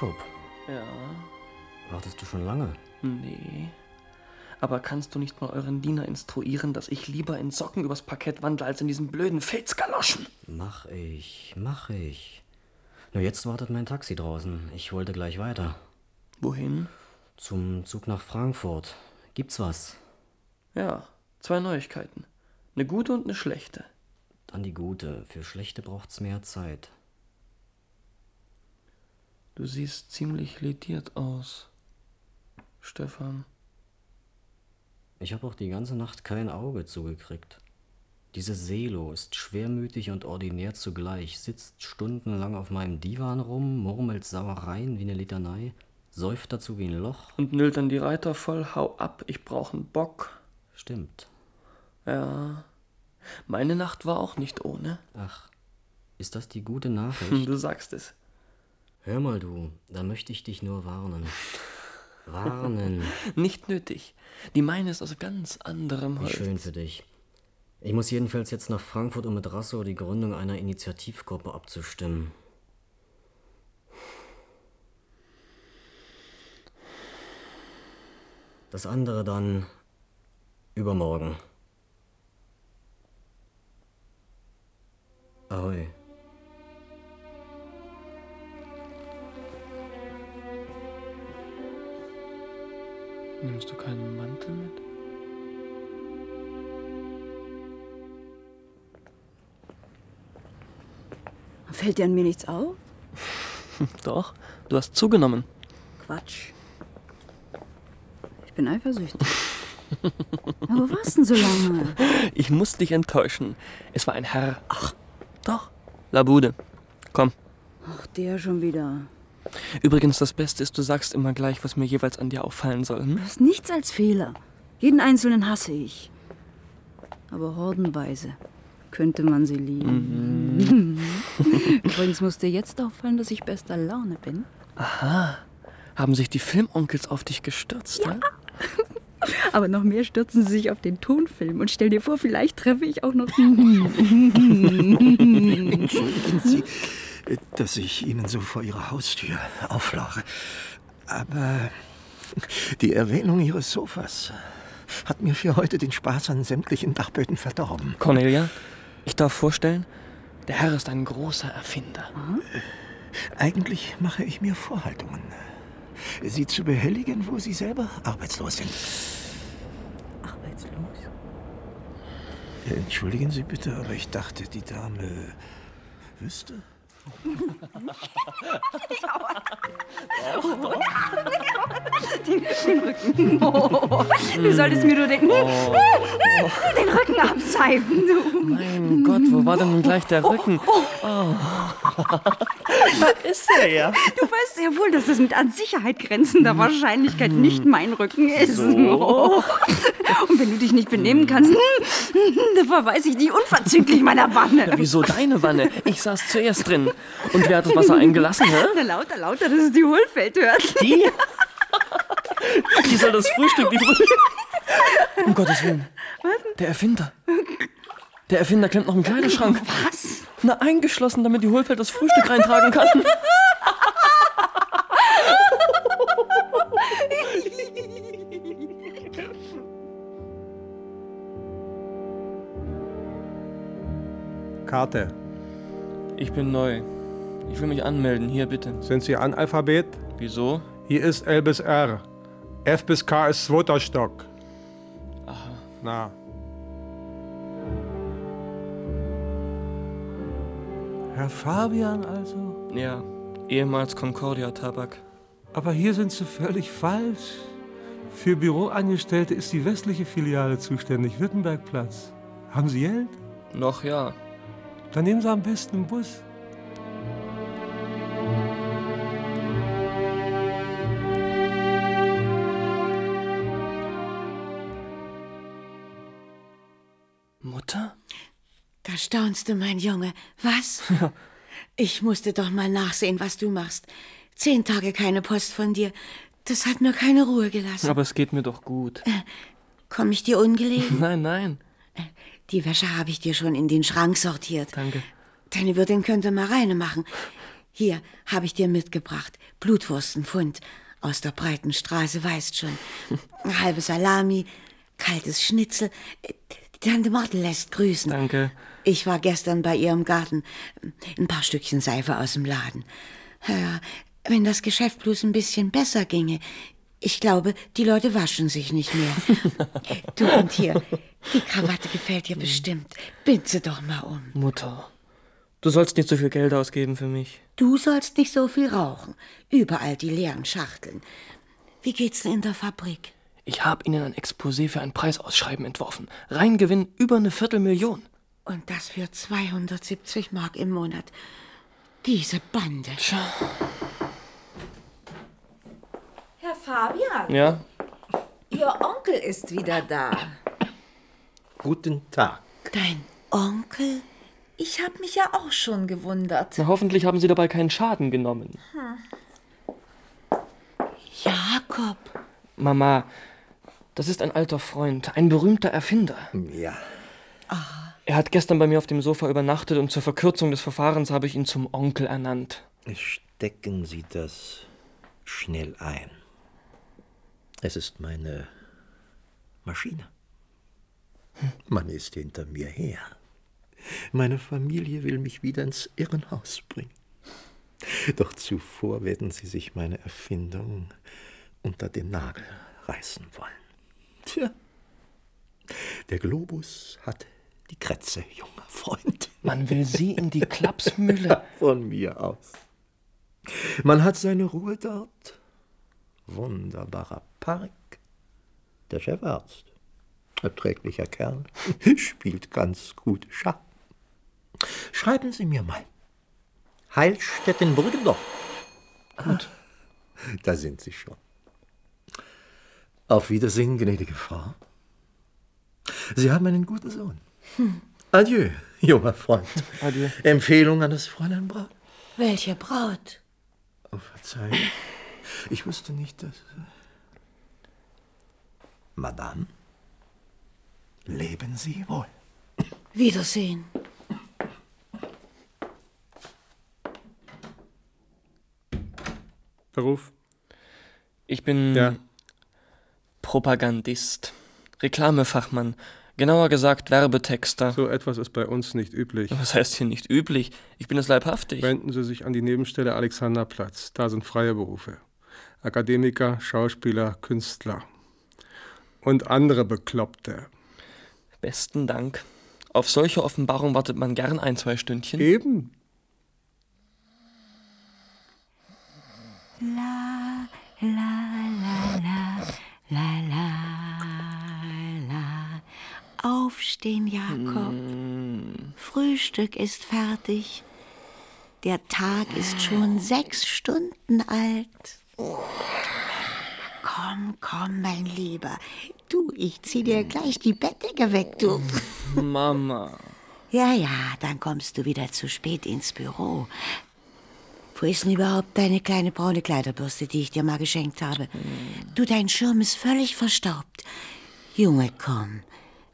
Jakob, Ja. wartest du schon lange? Nee. Aber kannst du nicht mal euren Diener instruieren, dass ich lieber in Socken übers Parkett wandle, als in diesen blöden Filzgaloschen? Mach ich, mach ich. Nur jetzt wartet mein Taxi draußen. Ich wollte gleich weiter. Wohin? Zum Zug nach Frankfurt. Gibt's was? Ja, zwei Neuigkeiten. Eine gute und eine schlechte. Dann die gute. Für schlechte braucht's mehr Zeit. Du siehst ziemlich lediert aus, Stefan. Ich habe auch die ganze Nacht kein Auge zugekriegt. Diese Selo ist schwermütig und ordinär zugleich, sitzt stundenlang auf meinem Divan rum, murmelt Sauereien wie eine Litanei, säuft dazu wie ein Loch. Und nüllt dann die Reiter voll, hau ab, ich brauch einen Bock. Stimmt. Ja. Meine Nacht war auch nicht ohne. Ach, ist das die gute Nachricht? Du sagst es. Hör mal, du, da möchte ich dich nur warnen. Warnen. Nicht nötig. Die meine ist aus ganz anderem Wie Holz. schön für dich. Ich muss jedenfalls jetzt nach Frankfurt, um mit Rasso die Gründung einer Initiativgruppe abzustimmen. Das andere dann übermorgen. Ahoi. Nimmst du keinen Mantel mit? Fällt dir an mir nichts auf? Doch, du hast zugenommen. Quatsch. Ich bin eifersüchtig. ja, wo warst denn so lange? Ich muss dich enttäuschen. Es war ein Herr. Ach, doch. Labude. Komm. Ach, der schon wieder. Übrigens, das Beste ist, du sagst immer gleich, was mir jeweils an dir auffallen soll. Hm? Du hast nichts als Fehler. Jeden einzelnen hasse ich. Aber hordenweise könnte man sie lieben. Übrigens muss dir jetzt auffallen, dass ich bester Laune bin. Aha. Haben sich die Filmonkels auf dich gestürzt, ja? Aber noch mehr stürzen sie sich auf den Tonfilm. Und stell dir vor, vielleicht treffe ich auch noch. Entschuldigen Sie, dass ich Ihnen so vor Ihrer Haustür auflauere. Aber die Erwähnung Ihres Sofas hat mir für heute den Spaß an sämtlichen Dachböden verdorben. Cornelia, ich darf vorstellen, der Herr ist ein großer Erfinder. Eigentlich mache ich mir Vorhaltungen. Sie zu behelligen, wo Sie selber arbeitslos sind. Arbeitslos? Entschuldigen Sie bitte, aber ich dachte, die Dame wüsste. Den, den Rücken. Oh, du solltest mir nur den, den Rücken abseifen, du. Mein Gott, wo war denn gleich der Rücken? Oh. Da ist er ja. Du weißt sehr wohl, dass das mit an Sicherheit grenzender Wahrscheinlichkeit nicht mein Rücken ist. So. Und wenn du dich nicht benehmen kannst, dann verweise ich dich unverzüglich meiner Wanne. Wieso deine Wanne? Ich saß zuerst drin. Und wer hat das Wasser eingelassen, hä? Na, lauter, lauter, dass es die Hohlfeld hört. Die? Die soll das Frühstück, die Frühstück. Um Gottes Willen. Der Erfinder. Der Erfinder klemmt noch im Kleiderschrank. Was? Na, eingeschlossen, damit die Hohlfeld das Frühstück reintragen kann. Karte. Ich bin neu. Ich will mich anmelden. Hier, bitte. Sind Sie Analphabet? Wieso? Hier ist L bis R. F bis K ist zweiter Stock. Aha. Na. Herr Fabian also? Ja, ehemals Concordia Tabak. Aber hier sind Sie völlig falsch. Für Büroangestellte ist die westliche Filiale zuständig, Wittenbergplatz. Haben Sie Geld? Noch ja. Dann nehmen Sie am besten einen Bus. Mutter? Da staunst du, mein Junge. Was? Ich musste doch mal nachsehen, was du machst. Zehn Tage keine Post von dir. Das hat mir keine Ruhe gelassen. Aber es geht mir doch gut. Komm ich dir ungelegen? Nein, nein. Die Wäsche habe ich dir schon in den Schrank sortiert. Danke. Deine Wirtin könnte mal reine machen. Hier habe ich dir mitgebracht. Blutwurstenpfund aus der breiten Straße, weißt schon. Halbe Salami, kaltes Schnitzel. Die Tante Martel lässt grüßen. Danke. Ich war gestern bei ihr im Garten. Ein paar Stückchen Seife aus dem Laden. Ja, wenn das Geschäft bloß ein bisschen besser ginge. Ich glaube, die Leute waschen sich nicht mehr. du und hier, die Krawatte gefällt dir bestimmt. Bind sie doch mal um. Mutter, du sollst nicht so viel Geld ausgeben für mich. Du sollst nicht so viel rauchen. Überall die leeren Schachteln. Wie geht's denn in der Fabrik? Ich habe Ihnen ein Exposé für ein Preisausschreiben entworfen. Reingewinn über eine Viertelmillion. Und das für 270 Mark im Monat. Diese Bande. Herr Fabian, Ja? Ihr Onkel ist wieder da. Guten Tag. Dein Onkel? Ich habe mich ja auch schon gewundert. Na, hoffentlich haben Sie dabei keinen Schaden genommen. Hm. Jakob. Mama, das ist ein alter Freund, ein berühmter Erfinder. Ja. Er hat gestern bei mir auf dem Sofa übernachtet und zur Verkürzung des Verfahrens habe ich ihn zum Onkel ernannt. Stecken Sie das schnell ein. Es ist meine Maschine. Man ist hinter mir her. Meine Familie will mich wieder ins Irrenhaus bringen. Doch zuvor werden sie sich meine Erfindung unter den Nagel reißen wollen. Tja, der Globus hat die Krätze, junger Freund. Man will Sie in die Klapsmühle. Von mir aus. Man hat seine Ruhe dort. Wunderbarer Park. Der Chefarzt, erträglicher Kerl, spielt ganz gut Schach. Schreiben Sie mir mal. Heilstätten-Brüggendorf. Gut. Da sind Sie schon. Auf Wiedersehen, gnädige Frau. Sie haben einen guten Sohn. Adieu, junger Freund. Adieu. Empfehlung an das Fräulein Braut. Welche Braut? Oh, Verzeihung. Ich wusste nicht, dass. Madame, leben Sie wohl. Wiedersehen. Beruf? Ich bin Ja. Propagandist, Reklamefachmann, genauer gesagt Werbetexter. So etwas ist bei uns nicht üblich. Was heißt hier nicht üblich? Ich bin es leibhaftig. Wenden Sie sich an die Nebenstelle Alexanderplatz. Da sind freie Berufe. Akademiker, Schauspieler, Künstler. Und andere Bekloppte. Besten Dank. Auf solche Offenbarung wartet man gern ein, zwei Stündchen. Eben. La, la, la, la, la, la, la. Aufstehen, Jakob. Frühstück ist fertig. Der Tag ist schon sechs Stunden alt. Komm, komm, mein Lieber. Du, ich zieh dir gleich die Bettdecke weg, du. Mama. Ja, ja, dann kommst du wieder zu spät ins Büro. Wo ist denn überhaupt deine kleine braune Kleiderbürste, die ich dir mal geschenkt habe? Du, dein Schirm ist völlig verstaubt. Junge, komm.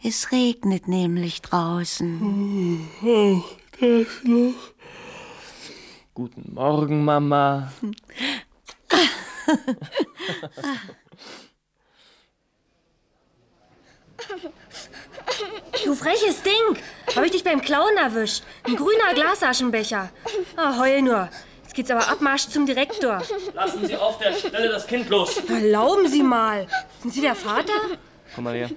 Es regnet nämlich draußen. Guten Morgen, Mama. Du freches Ding! Hab ich dich beim Klauen erwischt? Ein grüner Glasaschenbecher. Ah, heul nur. Jetzt geht's aber Abmarsch zum Direktor. Lassen Sie auf der Stelle das Kind los. Erlauben Sie mal. Sind Sie der Vater? Komm mal her.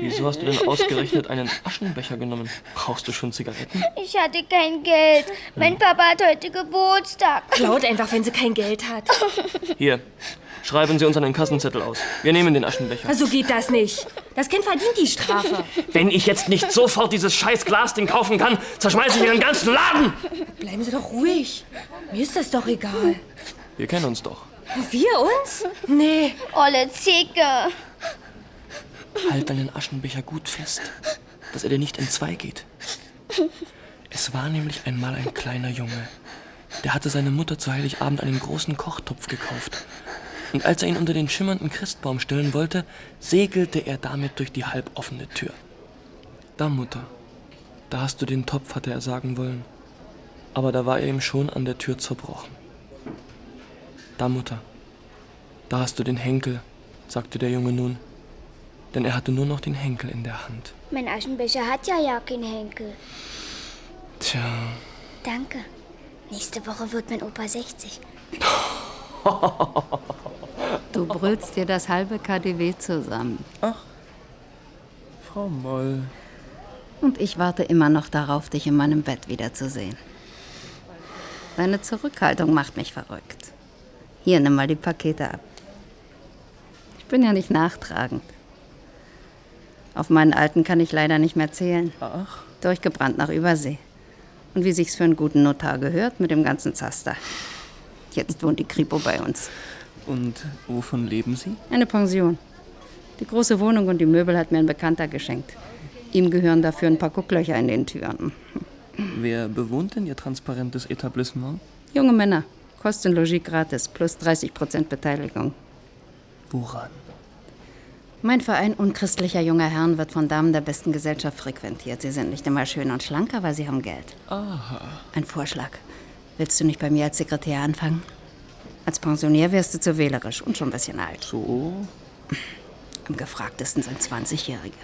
Wieso hast du denn ausgerechnet einen Aschenbecher genommen? Brauchst du schon Zigaretten? Ich hatte kein Geld. Mein Papa hat heute Geburtstag. Klaut einfach, wenn sie kein Geld hat. Hier, schreiben Sie uns einen Kassenzettel aus. Wir nehmen den Aschenbecher. Also geht das nicht. Das Kind verdient die Strafe. Wenn ich jetzt nicht sofort dieses scheiß Glasding kaufen kann, zerschmeiße ich Ihren ganzen Laden! Bleiben Sie doch ruhig. Mir ist das doch egal. Wir kennen uns doch. Wir uns? Nee. Olle Zicke. Halt deinen Aschenbecher gut fest. dass er dir nicht entzweigeht. Es war nämlich einmal ein kleiner Junge. Der hatte seine Mutter zu Heiligabend einen großen Kochtopf gekauft. Und als er ihn unter den schimmernden Christbaum stellen wollte, segelte er damit durch die halboffene Tür. Da, Mutter, da hast du den Topf, hatte er sagen wollen. Aber da war er ihm schon an der Tür zerbrochen. Da, Mutter, da hast du den Henkel, sagte der Junge nun. Denn er hatte nur noch den Henkel in der Hand. Mein Aschenbecher hat ja ja keinen Henkel. Tja, Danke. Nächste Woche wird mein Opa 60. Du brüllst dir das halbe KDW zusammen. Frau Moll. Und ich warte immer noch darauf, dich in meinem Bett wiederzusehen. Deine Zurückhaltung macht mich verrückt. Hier, nimm mal die Pakete ab. Ich bin ja nicht nachtragend. Auf meinen Alten kann ich leider nicht mehr zählen. Ach. Durchgebrannt nach Übersee. Und wie sich's für einen guten Notar gehört, mit dem ganzen Zaster. Jetzt wohnt die Kripo bei uns. Und wovon leben Sie? Eine Pension. Die große Wohnung und die Möbel hat mir ein Bekannter geschenkt. Ihm gehören dafür ein paar Gucklöcher in den Türen. Wer bewohnt denn Ihr transparentes Etablissement? Junge Männer. Kosten Logis gratis, plus 30% Beteiligung. Woran? Mein Verein unchristlicher junger Herren wird von Damen der besten Gesellschaft frequentiert. Sie sind nicht immer schön und schlank, aber sie haben Geld. Aha. Ein Vorschlag. Willst du nicht bei mir als Sekretär anfangen? Als Pensionär wärst du zu wählerisch und schon ein bisschen alt. So? Am gefragtesten sind 20-Jährige.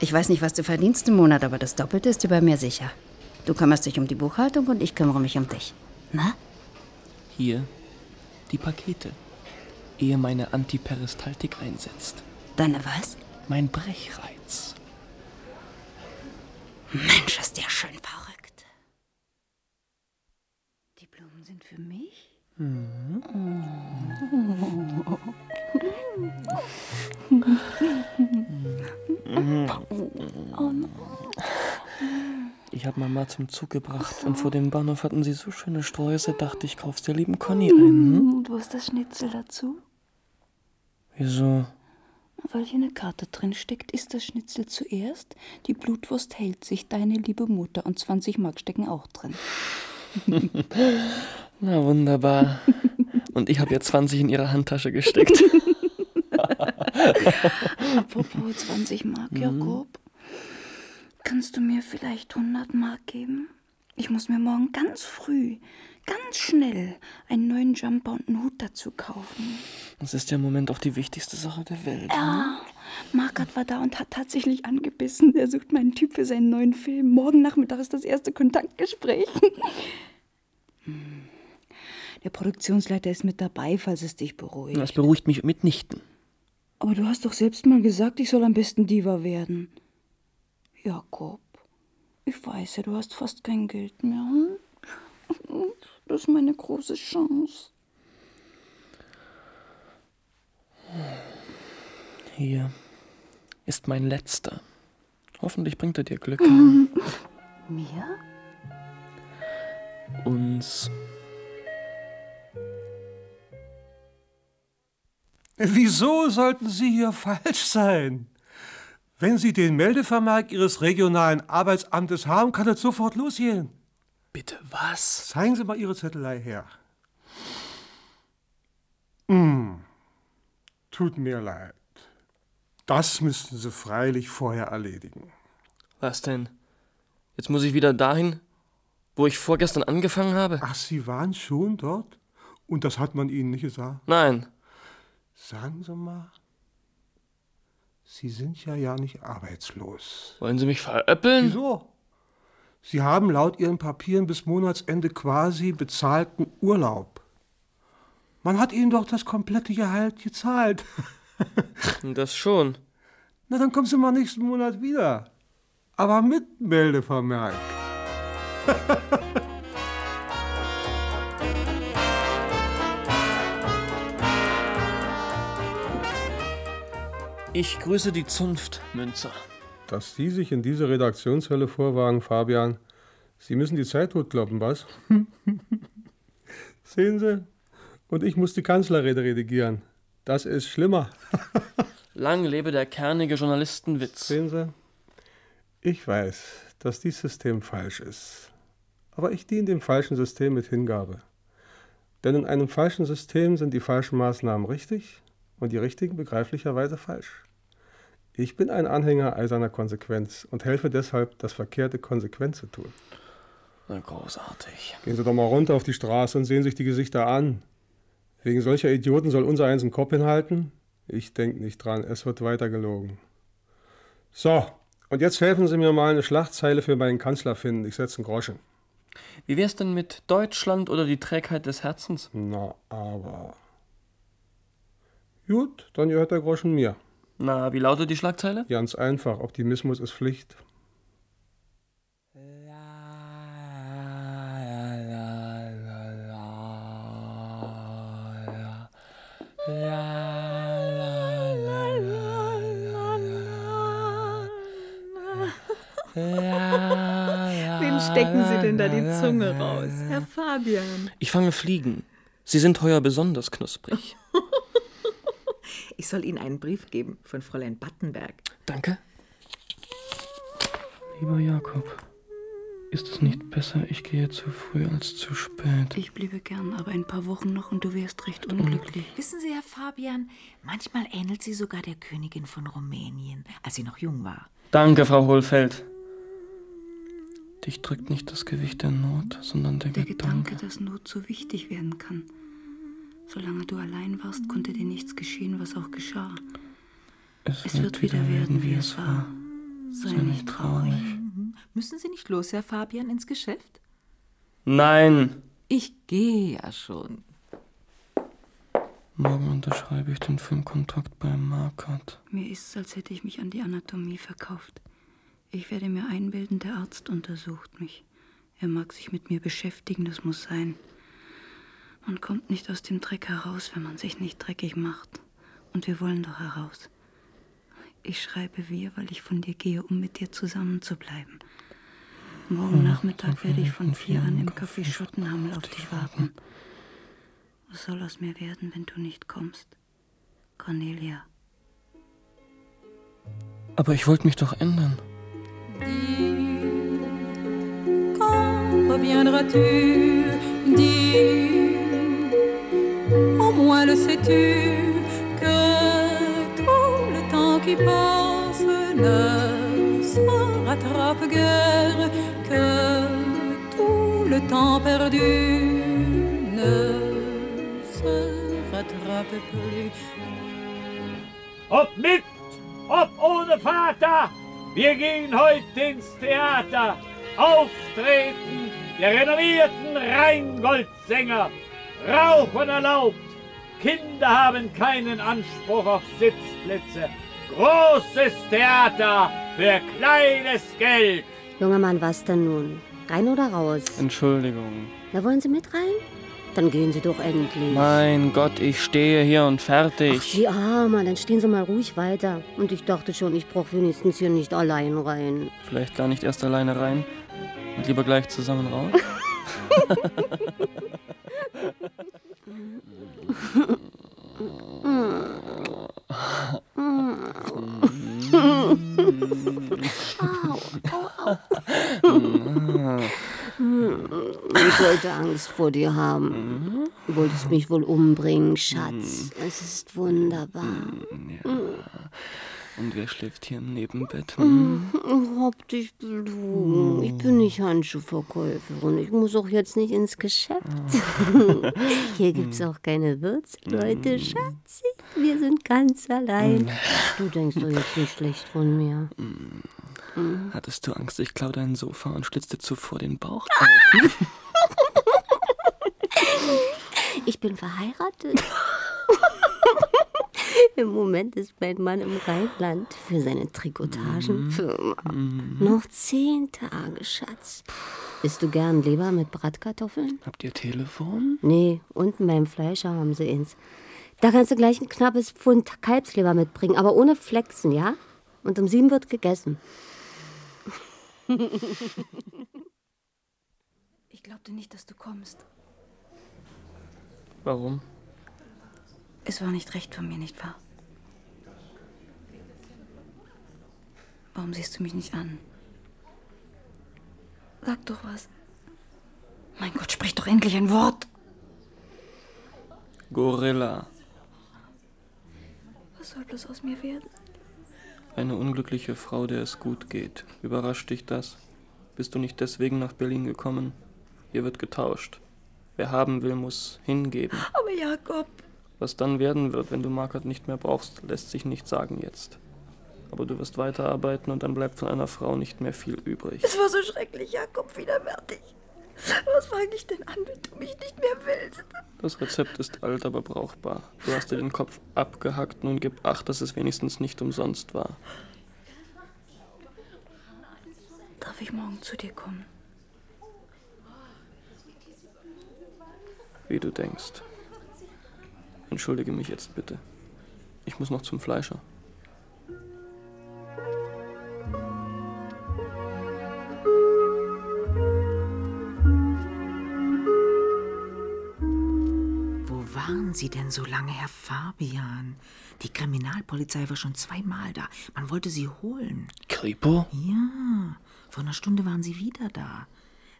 Ich weiß nicht, was du verdienst im Monat, aber das Doppelte ist bei mir sicher. Du kümmerst dich um die Buchhaltung und ich kümmere mich um dich. Na? Hier die Pakete. Ehe meine Antiperistaltik einsetzt. Deine was? Mein Brechreiz. Mensch, ist der schön verrückt. Die Blumen sind für mich? Oh Ich habe Mama zum Zug gebracht und vor dem Bahnhof hatten sie so schöne Sträuße, dachte ich, kauf's der lieben Conny ein. Hm? Du hast das Schnitzel dazu? Wieso? Weil hier eine Karte drin steckt, ist das Schnitzel zuerst, die Blutwurst hält sich, deine liebe Mutter und 20 Mark stecken auch drin. Na wunderbar. Und ich habe ihr 20 in ihre Handtasche gesteckt. Apropos 20 Mark, Jakob. Kannst du mir vielleicht 100 Mark geben? Ich muss mir morgen ganz früh, ganz schnell einen neuen Jumper und einen Hut dazu kaufen. Das ist ja im Moment auch die wichtigste Sache der Welt. Ja, Margaret war da und hat tatsächlich angebissen. Er sucht meinen Typ für seinen neuen Film. Morgen Nachmittag ist das erste Kontaktgespräch. Hm. Der Produktionsleiter ist mit dabei, falls es dich beruhigt. Das beruhigt mich mitnichten. Aber du hast doch selbst mal gesagt, ich soll am besten Diva werden. Jakob, ich weiß ja, du hast fast kein Geld mehr. Hm? Das ist meine große Chance. Hier ist mein letzter. Hoffentlich bringt er dir Glück. Mir? Uns. Wieso sollten Sie hier falsch sein? Wenn Sie den Meldevermerk Ihres regionalen Arbeitsamtes haben, kann es sofort losgehen. Bitte was? Zeigen Sie mal Ihre Zettelei her. Hm. Tut mir leid. Das müssten Sie freilich vorher erledigen. Was denn? Jetzt muss ich wieder dahin, wo ich vorgestern angefangen habe? Ach, Sie waren schon dort? Und das hat man Ihnen nicht gesagt? Nein. Sagen Sie mal, Sie sind ja ja nicht arbeitslos. Wollen Sie mich veräppeln? Wieso? Sie haben laut Ihren Papieren bis Monatsende quasi bezahlten Urlaub. Man hat Ihnen doch das komplette Gehalt gezahlt. Das schon. Na, dann kommen Sie mal nächsten Monat wieder. Aber mit Meldevermerk. Ich grüße die Zunft, Münzer. Dass Sie sich in diese Redaktionshölle vorwagen, Fabian. Sie müssen die Zeit totkloppen, was? Sehen Sie? Und ich muss die Kanzlerrede redigieren. Das ist schlimmer. Lang lebe der kernige Journalistenwitz. Sehen Sie? Ich weiß, dass dieses System falsch ist. Aber ich diene dem falschen System mit Hingabe. Denn in einem falschen System sind die falschen Maßnahmen richtig und die richtigen begreiflicherweise falsch. Ich bin ein Anhänger eiserner Konsequenz und helfe deshalb, das Verkehrte konsequent zu tun. Großartig. Gehen Sie doch mal runter auf die Straße und sehen sich die Gesichter an. Wegen solcher Idioten soll unser eins einen Kopf hinhalten? Ich denke nicht dran, es wird weiter gelogen. So, und jetzt helfen Sie mir mal eine Schlachtzeile für meinen Kanzler finden. Ich setze einen Groschen. Wie wär's denn mit Deutschland oder die Trägheit des Herzens? Na, aber. Gut, dann gehört der Groschen mir. Na, wie lautet die Schlagzeile? Ganz einfach, Optimismus ist Pflicht. Wem stecken Sie denn da die Zunge raus? Herr Fabian. Ich fange Fliegen. Sie sind heuer besonders knusprig. Ich soll Ihnen einen Brief geben von Fräulein Battenberg. Danke. Lieber Jakob, ist es nicht besser, ich gehe zu früh als zu spät? Ich bliebe gern, aber ein paar Wochen noch und du wärst recht unglücklich. Wissen Sie, Herr Fabian, manchmal ähnelt sie sogar der Königin von Rumänien, als sie noch jung war. Danke, Frau Hohlfeld. Dich drückt nicht das Gewicht der Not, sondern der, Der Gedanke. Gedanke, dass Not so wichtig werden kann. Solange du allein warst, konnte dir nichts geschehen, was auch geschah. Es, wird wieder werden, wie es war. Sei nicht traurig. Mhm. Müssen Sie nicht los, Herr Fabian, ins Geschäft? Nein! Ich gehe ja schon. Morgen unterschreibe ich den Filmkontrakt bei Markert. Mir ist es, als hätte ich mich an die Anatomie verkauft. Ich werde mir einbilden, der Arzt untersucht mich. Er mag sich mit mir beschäftigen, das muss sein. Man kommt nicht aus dem Dreck heraus, wenn man sich nicht dreckig macht. Und wir wollen doch heraus. Ich schreibe wir, weil ich von dir gehe, um mit dir zusammen zu bleiben. Morgen Nachmittag werde ich von vier an im Café Schottenhammel auf dich warten. Was soll aus mir werden, wenn du nicht kommst? Cornelia. Aber ich wollte mich doch ändern. Quand reviendras-tu Dis, le sais-tu, que tout le temps qui passe ne se rattrape guère, que tout le temps perdu ne se rattrape plus. Ob mit, ob ohne Vater, wir gehen heute ins Theater. Auftreten der renommierten Rheingoldsänger. Rauchen erlaubt. Kinder haben keinen Anspruch auf Sitzplätze. Großes Theater für kleines Geld. Junger Mann, was denn nun? Rein oder raus? Entschuldigung. Na, wollen Sie mit rein? Dann gehen Sie doch endlich. Mein Gott, ich stehe hier und fertig. Ach, Sie Armer, dann stehen Sie mal ruhig weiter. Und ich dachte schon, ich brauche wenigstens hier nicht allein rein. Vielleicht gar nicht erst alleine rein und lieber gleich zusammen raus. Ich sollte Angst vor dir haben. Du wolltest mich wohl umbringen, Schatz. Es ist wunderbar. Und wer schläft hier im Nebenbett? Ich hab dich belogen. Ich bin nicht Handschuhverkäuferin. Ich muss auch jetzt nicht ins Geschäft. Hier gibt's auch keine Wirtsleute, Schatzi. Wir sind ganz allein. Du denkst doch jetzt nicht schlecht von mir. Hattest du Angst, ich klau dein Sofa und schlitz dir zuvor den Bauch auf? Ich bin verheiratet. Im Moment ist mein Mann im Rheinland für seine Trikotagenfirma. Noch zehn Tage, Schatz. Isst du gern Leber mit Bratkartoffeln? Habt ihr Telefon? Nee, unten beim Fleischer haben sie eins. Da kannst du gleich ein knappes Pfund Kalbsleber mitbringen, aber ohne Flexen, ja? Und um sieben wird gegessen. Ich glaubte nicht, dass du kommst. Warum? Es war nicht recht von mir, nicht wahr? Warum siehst du mich nicht an? Sag doch was. Mein Gott, sprich doch endlich ein Wort. Gorilla. Was soll bloß aus mir werden? Eine unglückliche Frau, der es gut geht. Überrascht dich das? Bist du nicht deswegen nach Berlin gekommen? Hier wird getauscht. Wer haben will, muss hingeben. Aber Jakob. Was dann werden wird, wenn du Markert nicht mehr brauchst, lässt sich nicht sagen jetzt. Aber du wirst weiterarbeiten und dann bleibt von einer Frau nicht mehr viel übrig. Es war so schrecklich, Jakob, widerwärtig. Was fange ich denn an, wenn du mich nicht mehr willst? Das Rezept ist alt, aber brauchbar. Du hast dir den Kopf abgehackt, nun gib acht, dass es wenigstens nicht umsonst war. Darf ich morgen zu dir kommen? Wie du denkst. Entschuldige mich jetzt bitte. Ich muss noch zum Fleischer. Wo waren Sie denn so lange, Herr Fabian? Die Kriminalpolizei war schon zweimal da. Man wollte Sie holen. Kripo? Ja, vor einer Stunde waren Sie wieder da.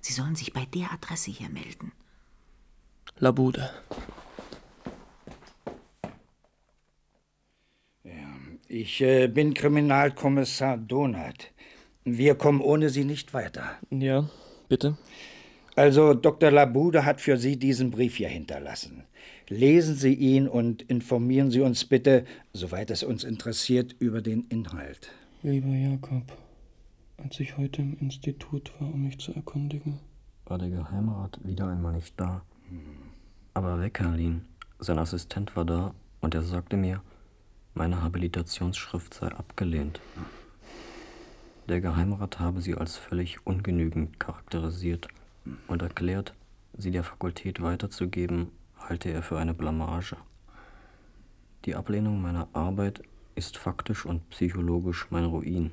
Sie sollen sich bei der Adresse hier melden. Labude. Ich äh, bin Kriminalkommissar Donath. Wir kommen ohne Sie nicht weiter. Ja, bitte. Also, Dr. Labude hat für Sie diesen Brief hier hinterlassen. Lesen Sie ihn und informieren Sie uns bitte, soweit es uns interessiert, über den Inhalt. Lieber Jakob, als ich heute im Institut war, um mich zu erkundigen, War der Geheimrat wieder einmal nicht da. Aber Weckerlin, sein Assistent war da und er sagte mir, meine Habilitationsschrift sei abgelehnt. Der Geheimrat habe sie als völlig ungenügend charakterisiert und erklärt, sie der Fakultät weiterzugeben, halte er für eine Blamage. Die Ablehnung meiner Arbeit ist faktisch und psychologisch mein Ruin.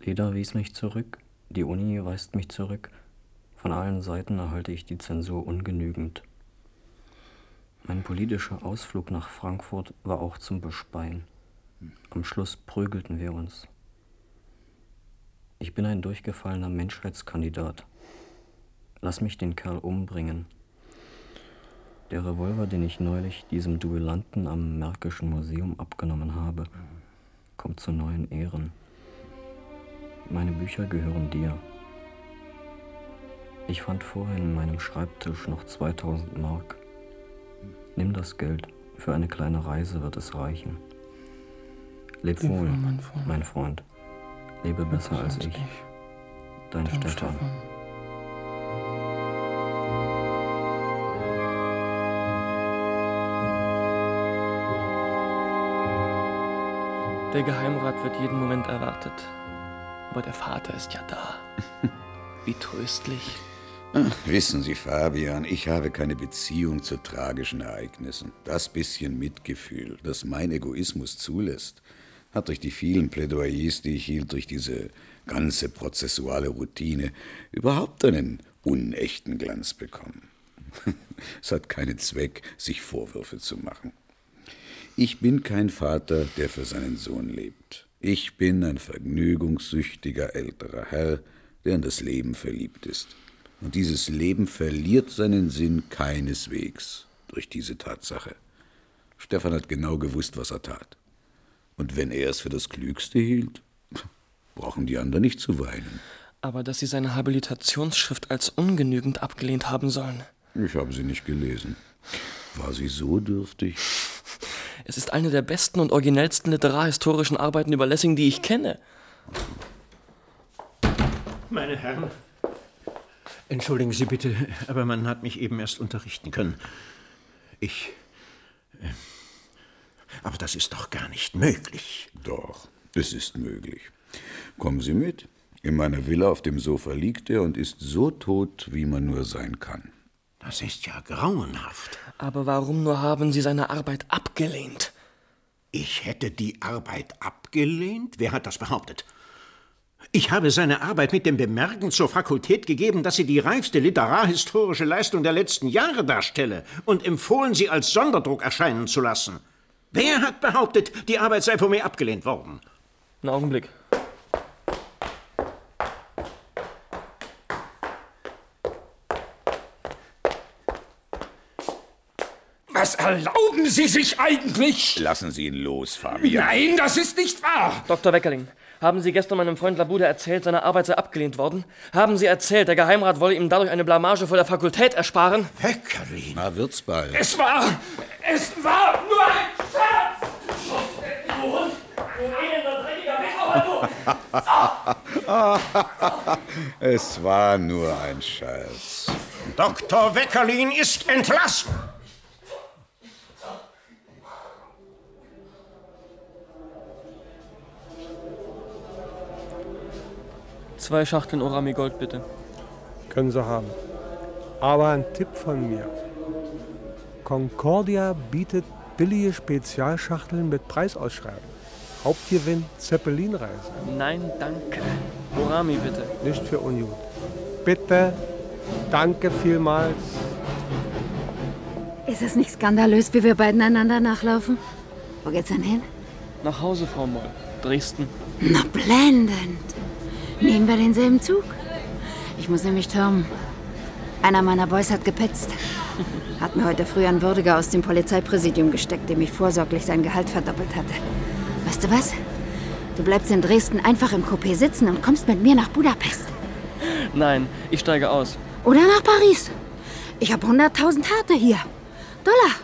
Leda wies mich zurück, die Uni weist mich zurück, von allen Seiten erhalte ich die Zensur ungenügend. Mein politischer Ausflug nach Frankfurt war auch zum Bespeien. Am Schluss prügelten wir uns. Ich bin ein durchgefallener Menschheitskandidat. Lass mich den Kerl umbringen. Der Revolver, den ich neulich diesem Duellanten am Märkischen Museum abgenommen habe, kommt zu neuen Ehren. Meine Bücher gehören dir. Ich fand vorhin in meinem Schreibtisch noch 2000 Mark. Nimm das Geld. Für eine kleine Reise wird es reichen. Leb Leb wohl, wohl, mein Freund. mein Freund. Lebe besser als ich. Dein Dein Stefan. Stefan. Der Geheimrat wird jeden Moment erwartet. Aber der Vater ist ja da. Wie tröstlich. Wissen Sie, Fabian, ich habe keine Beziehung zu tragischen Ereignissen. Das bisschen Mitgefühl, das mein Egoismus zulässt, hat durch die vielen Plädoyers, die ich hielt, durch diese ganze prozessuale Routine überhaupt einen unechten Glanz bekommen. Es hat keinen Zweck, sich Vorwürfe zu machen. Ich bin kein Vater, der für seinen Sohn lebt. Ich bin ein vergnügungssüchtiger älterer Herr, der in das Leben verliebt ist. Und dieses Leben verliert seinen Sinn keineswegs durch diese Tatsache. Stefan hat genau gewusst, was er tat. Und wenn er es für das Klügste hielt, brauchen die anderen nicht zu weinen. Aber dass Sie seine Habilitationsschrift als ungenügend abgelehnt haben sollen. Ich habe sie nicht gelesen. War sie so dürftig? Es ist eine der besten und originellsten literarhistorischen Arbeiten über Lessing, die ich kenne. Meine Herren, entschuldigen Sie bitte, aber man hat mich eben erst unterrichten können. Ich. äh, Aber das ist doch gar nicht möglich. Doch, es ist möglich. Kommen Sie mit. In meiner Villa auf dem Sofa liegt er und ist so tot, wie man nur sein kann. Das ist ja grauenhaft. Aber warum nur haben Sie seine Arbeit abgelehnt? Ich hätte die Arbeit abgelehnt? Wer hat das behauptet? Ich habe seine Arbeit mit dem Bemerken zur Fakultät gegeben, dass sie die reifste literarhistorische Leistung der letzten Jahre darstelle und empfohlen, sie als Sonderdruck erscheinen zu lassen. Wer hat behauptet, die Arbeit sei von mir abgelehnt worden? Einen Augenblick. Was erlauben Sie sich eigentlich? Lassen Sie ihn los, Fabian. Nein, das ist nicht wahr. Dr. Weckerling, haben Sie gestern meinem Freund Labude erzählt, seine Arbeit sei abgelehnt worden? Haben Sie erzählt, der Geheimrat wolle ihm dadurch eine Blamage vor der Fakultät ersparen? Weckerling. Na, wird's bald. Es war. Es war nur ein Scherz! Du Hund! Du elender, dreckiger es war nur ein Scherz. Dr. Weckerlin ist entlassen. Zwei Schachteln Orami Gold, bitte. Können Sie haben. Aber ein Tipp von mir. Concordia bietet billige Spezialschachteln mit Preisausschreiben. Hauptgewinn Zeppelinreise. Nein, danke. Orami, bitte. Nicht für Union. Bitte. Danke vielmals. Ist es nicht skandalös, wie wir beiden einander nachlaufen? Wo geht's denn hin? Nach Hause, Frau Moll. Dresden. Na, blendend. Nehmen wir denselben Zug? Ich muss nämlich türmen. Einer meiner Boys hat gepetzt. Hat mir heute früh ein Würdiger aus dem Polizeipräsidium gesteckt, dem ich vorsorglich sein Gehalt verdoppelt hatte. Weißt du was? Du bleibst in Dresden einfach im Coupé sitzen und kommst mit mir nach Budapest. Nein, ich steige aus. Oder nach Paris. Ich habe 100.000 Harte hier. Dollar.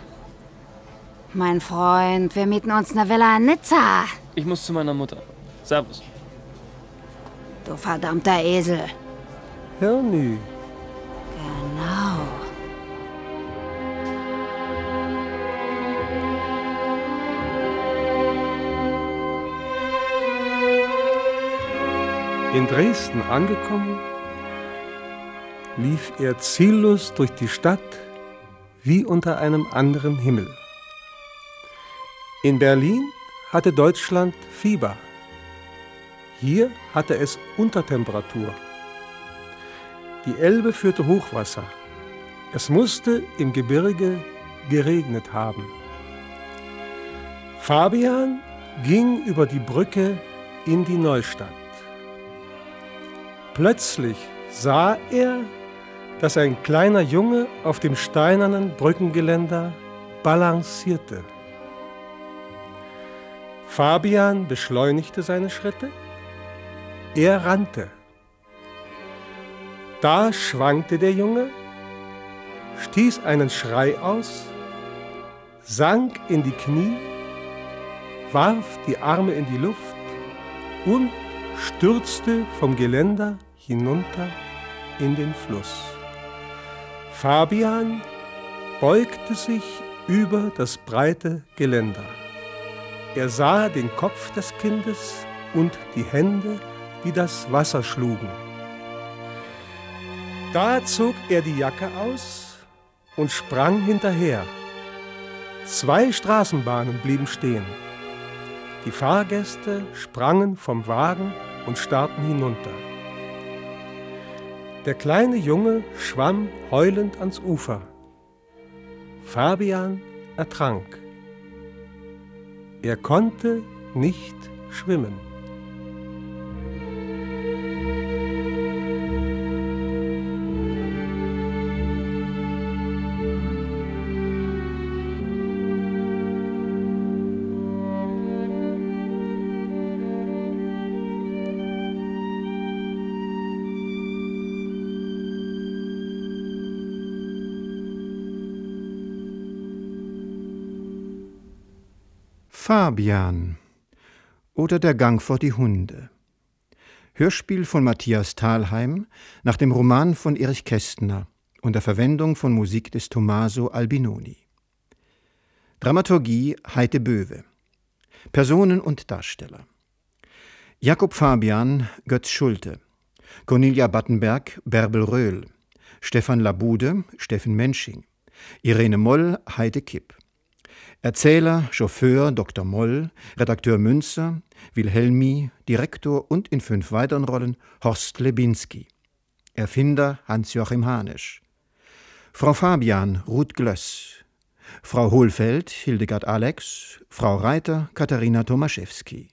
Mein Freund, wir mieten uns eine Villa in Nizza. Ich muss zu meiner Mutter. Servus. Du verdammter Esel. Hirni. Genau. In Dresden angekommen, lief er ziellos durch die Stadt wie unter einem anderen Himmel. In Berlin hatte Deutschland Fieber. Hier hatte es Untertemperatur. Die Elbe führte Hochwasser. Es musste im Gebirge geregnet haben. Fabian ging über die Brücke in die Neustadt. Plötzlich sah er, dass ein kleiner Junge auf dem steinernen Brückengeländer balancierte. Fabian beschleunigte seine Schritte. Er rannte. Da schwankte der Junge, stieß einen Schrei aus, sank in die Knie, warf die Arme in die Luft und stürzte vom Geländer hinunter in den Fluss. Fabian beugte sich über das breite Geländer. Er sah den Kopf des Kindes und die Hände, die das Wasser schlugen. Da zog er die Jacke aus und sprang hinterher. Zwei Straßenbahnen blieben stehen. Die Fahrgäste sprangen vom Wagen und starrten hinunter. Der kleine Junge schwamm heulend ans Ufer. Fabian ertrank. Er konnte nicht schwimmen. Fabian oder Der Gang vor die Hunde. Hörspiel von Matthias Thalheim nach dem Roman von Erich Kästner unter Verwendung von Musik des Tommaso Albinoni. Dramaturgie Heite Böwe. Personen und Darsteller. Jakob Fabian, Götz Schulte. Cornelia Battenberg, Bärbel Röhl. Stefan Labude, Steffen Mensching. Irene Moll, Heide Kipp. Erzähler, Chauffeur Dr. Moll, Redakteur Münzer, Wilhelmi, Direktor und in fünf weiteren Rollen Horst Lebinski. Erfinder Hans-Joachim Hanisch. Frau Fabian Ruth Glöss. Frau Hohlfeld Hildegard Alex. Frau Reiter Katharina Tomaszewski.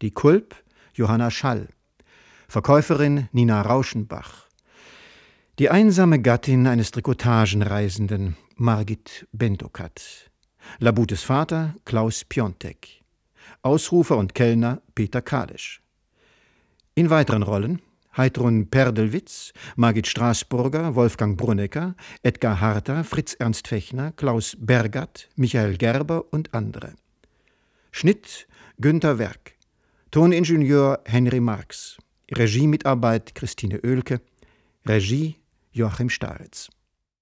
Die Kulp Johanna Schall. Verkäuferin Nina Rauschenbach. Die einsame Gattin eines Trikotagenreisenden, Margit Bendokat. Labutes Vater, Klaus Piontek. Ausrufer und Kellner, Peter Kalisch. In weiteren Rollen Heidrun Perdelwitz, Margit Straßburger, Wolfgang Brunnecker, Edgar Harter, Fritz Ernst Fechner, Klaus Bergat, Michael Gerber und andere. Schnitt Günther Werk. Toningenieur Henry Marx. Regiemitarbeit Christine Oelke. Regie Joachim Staritz.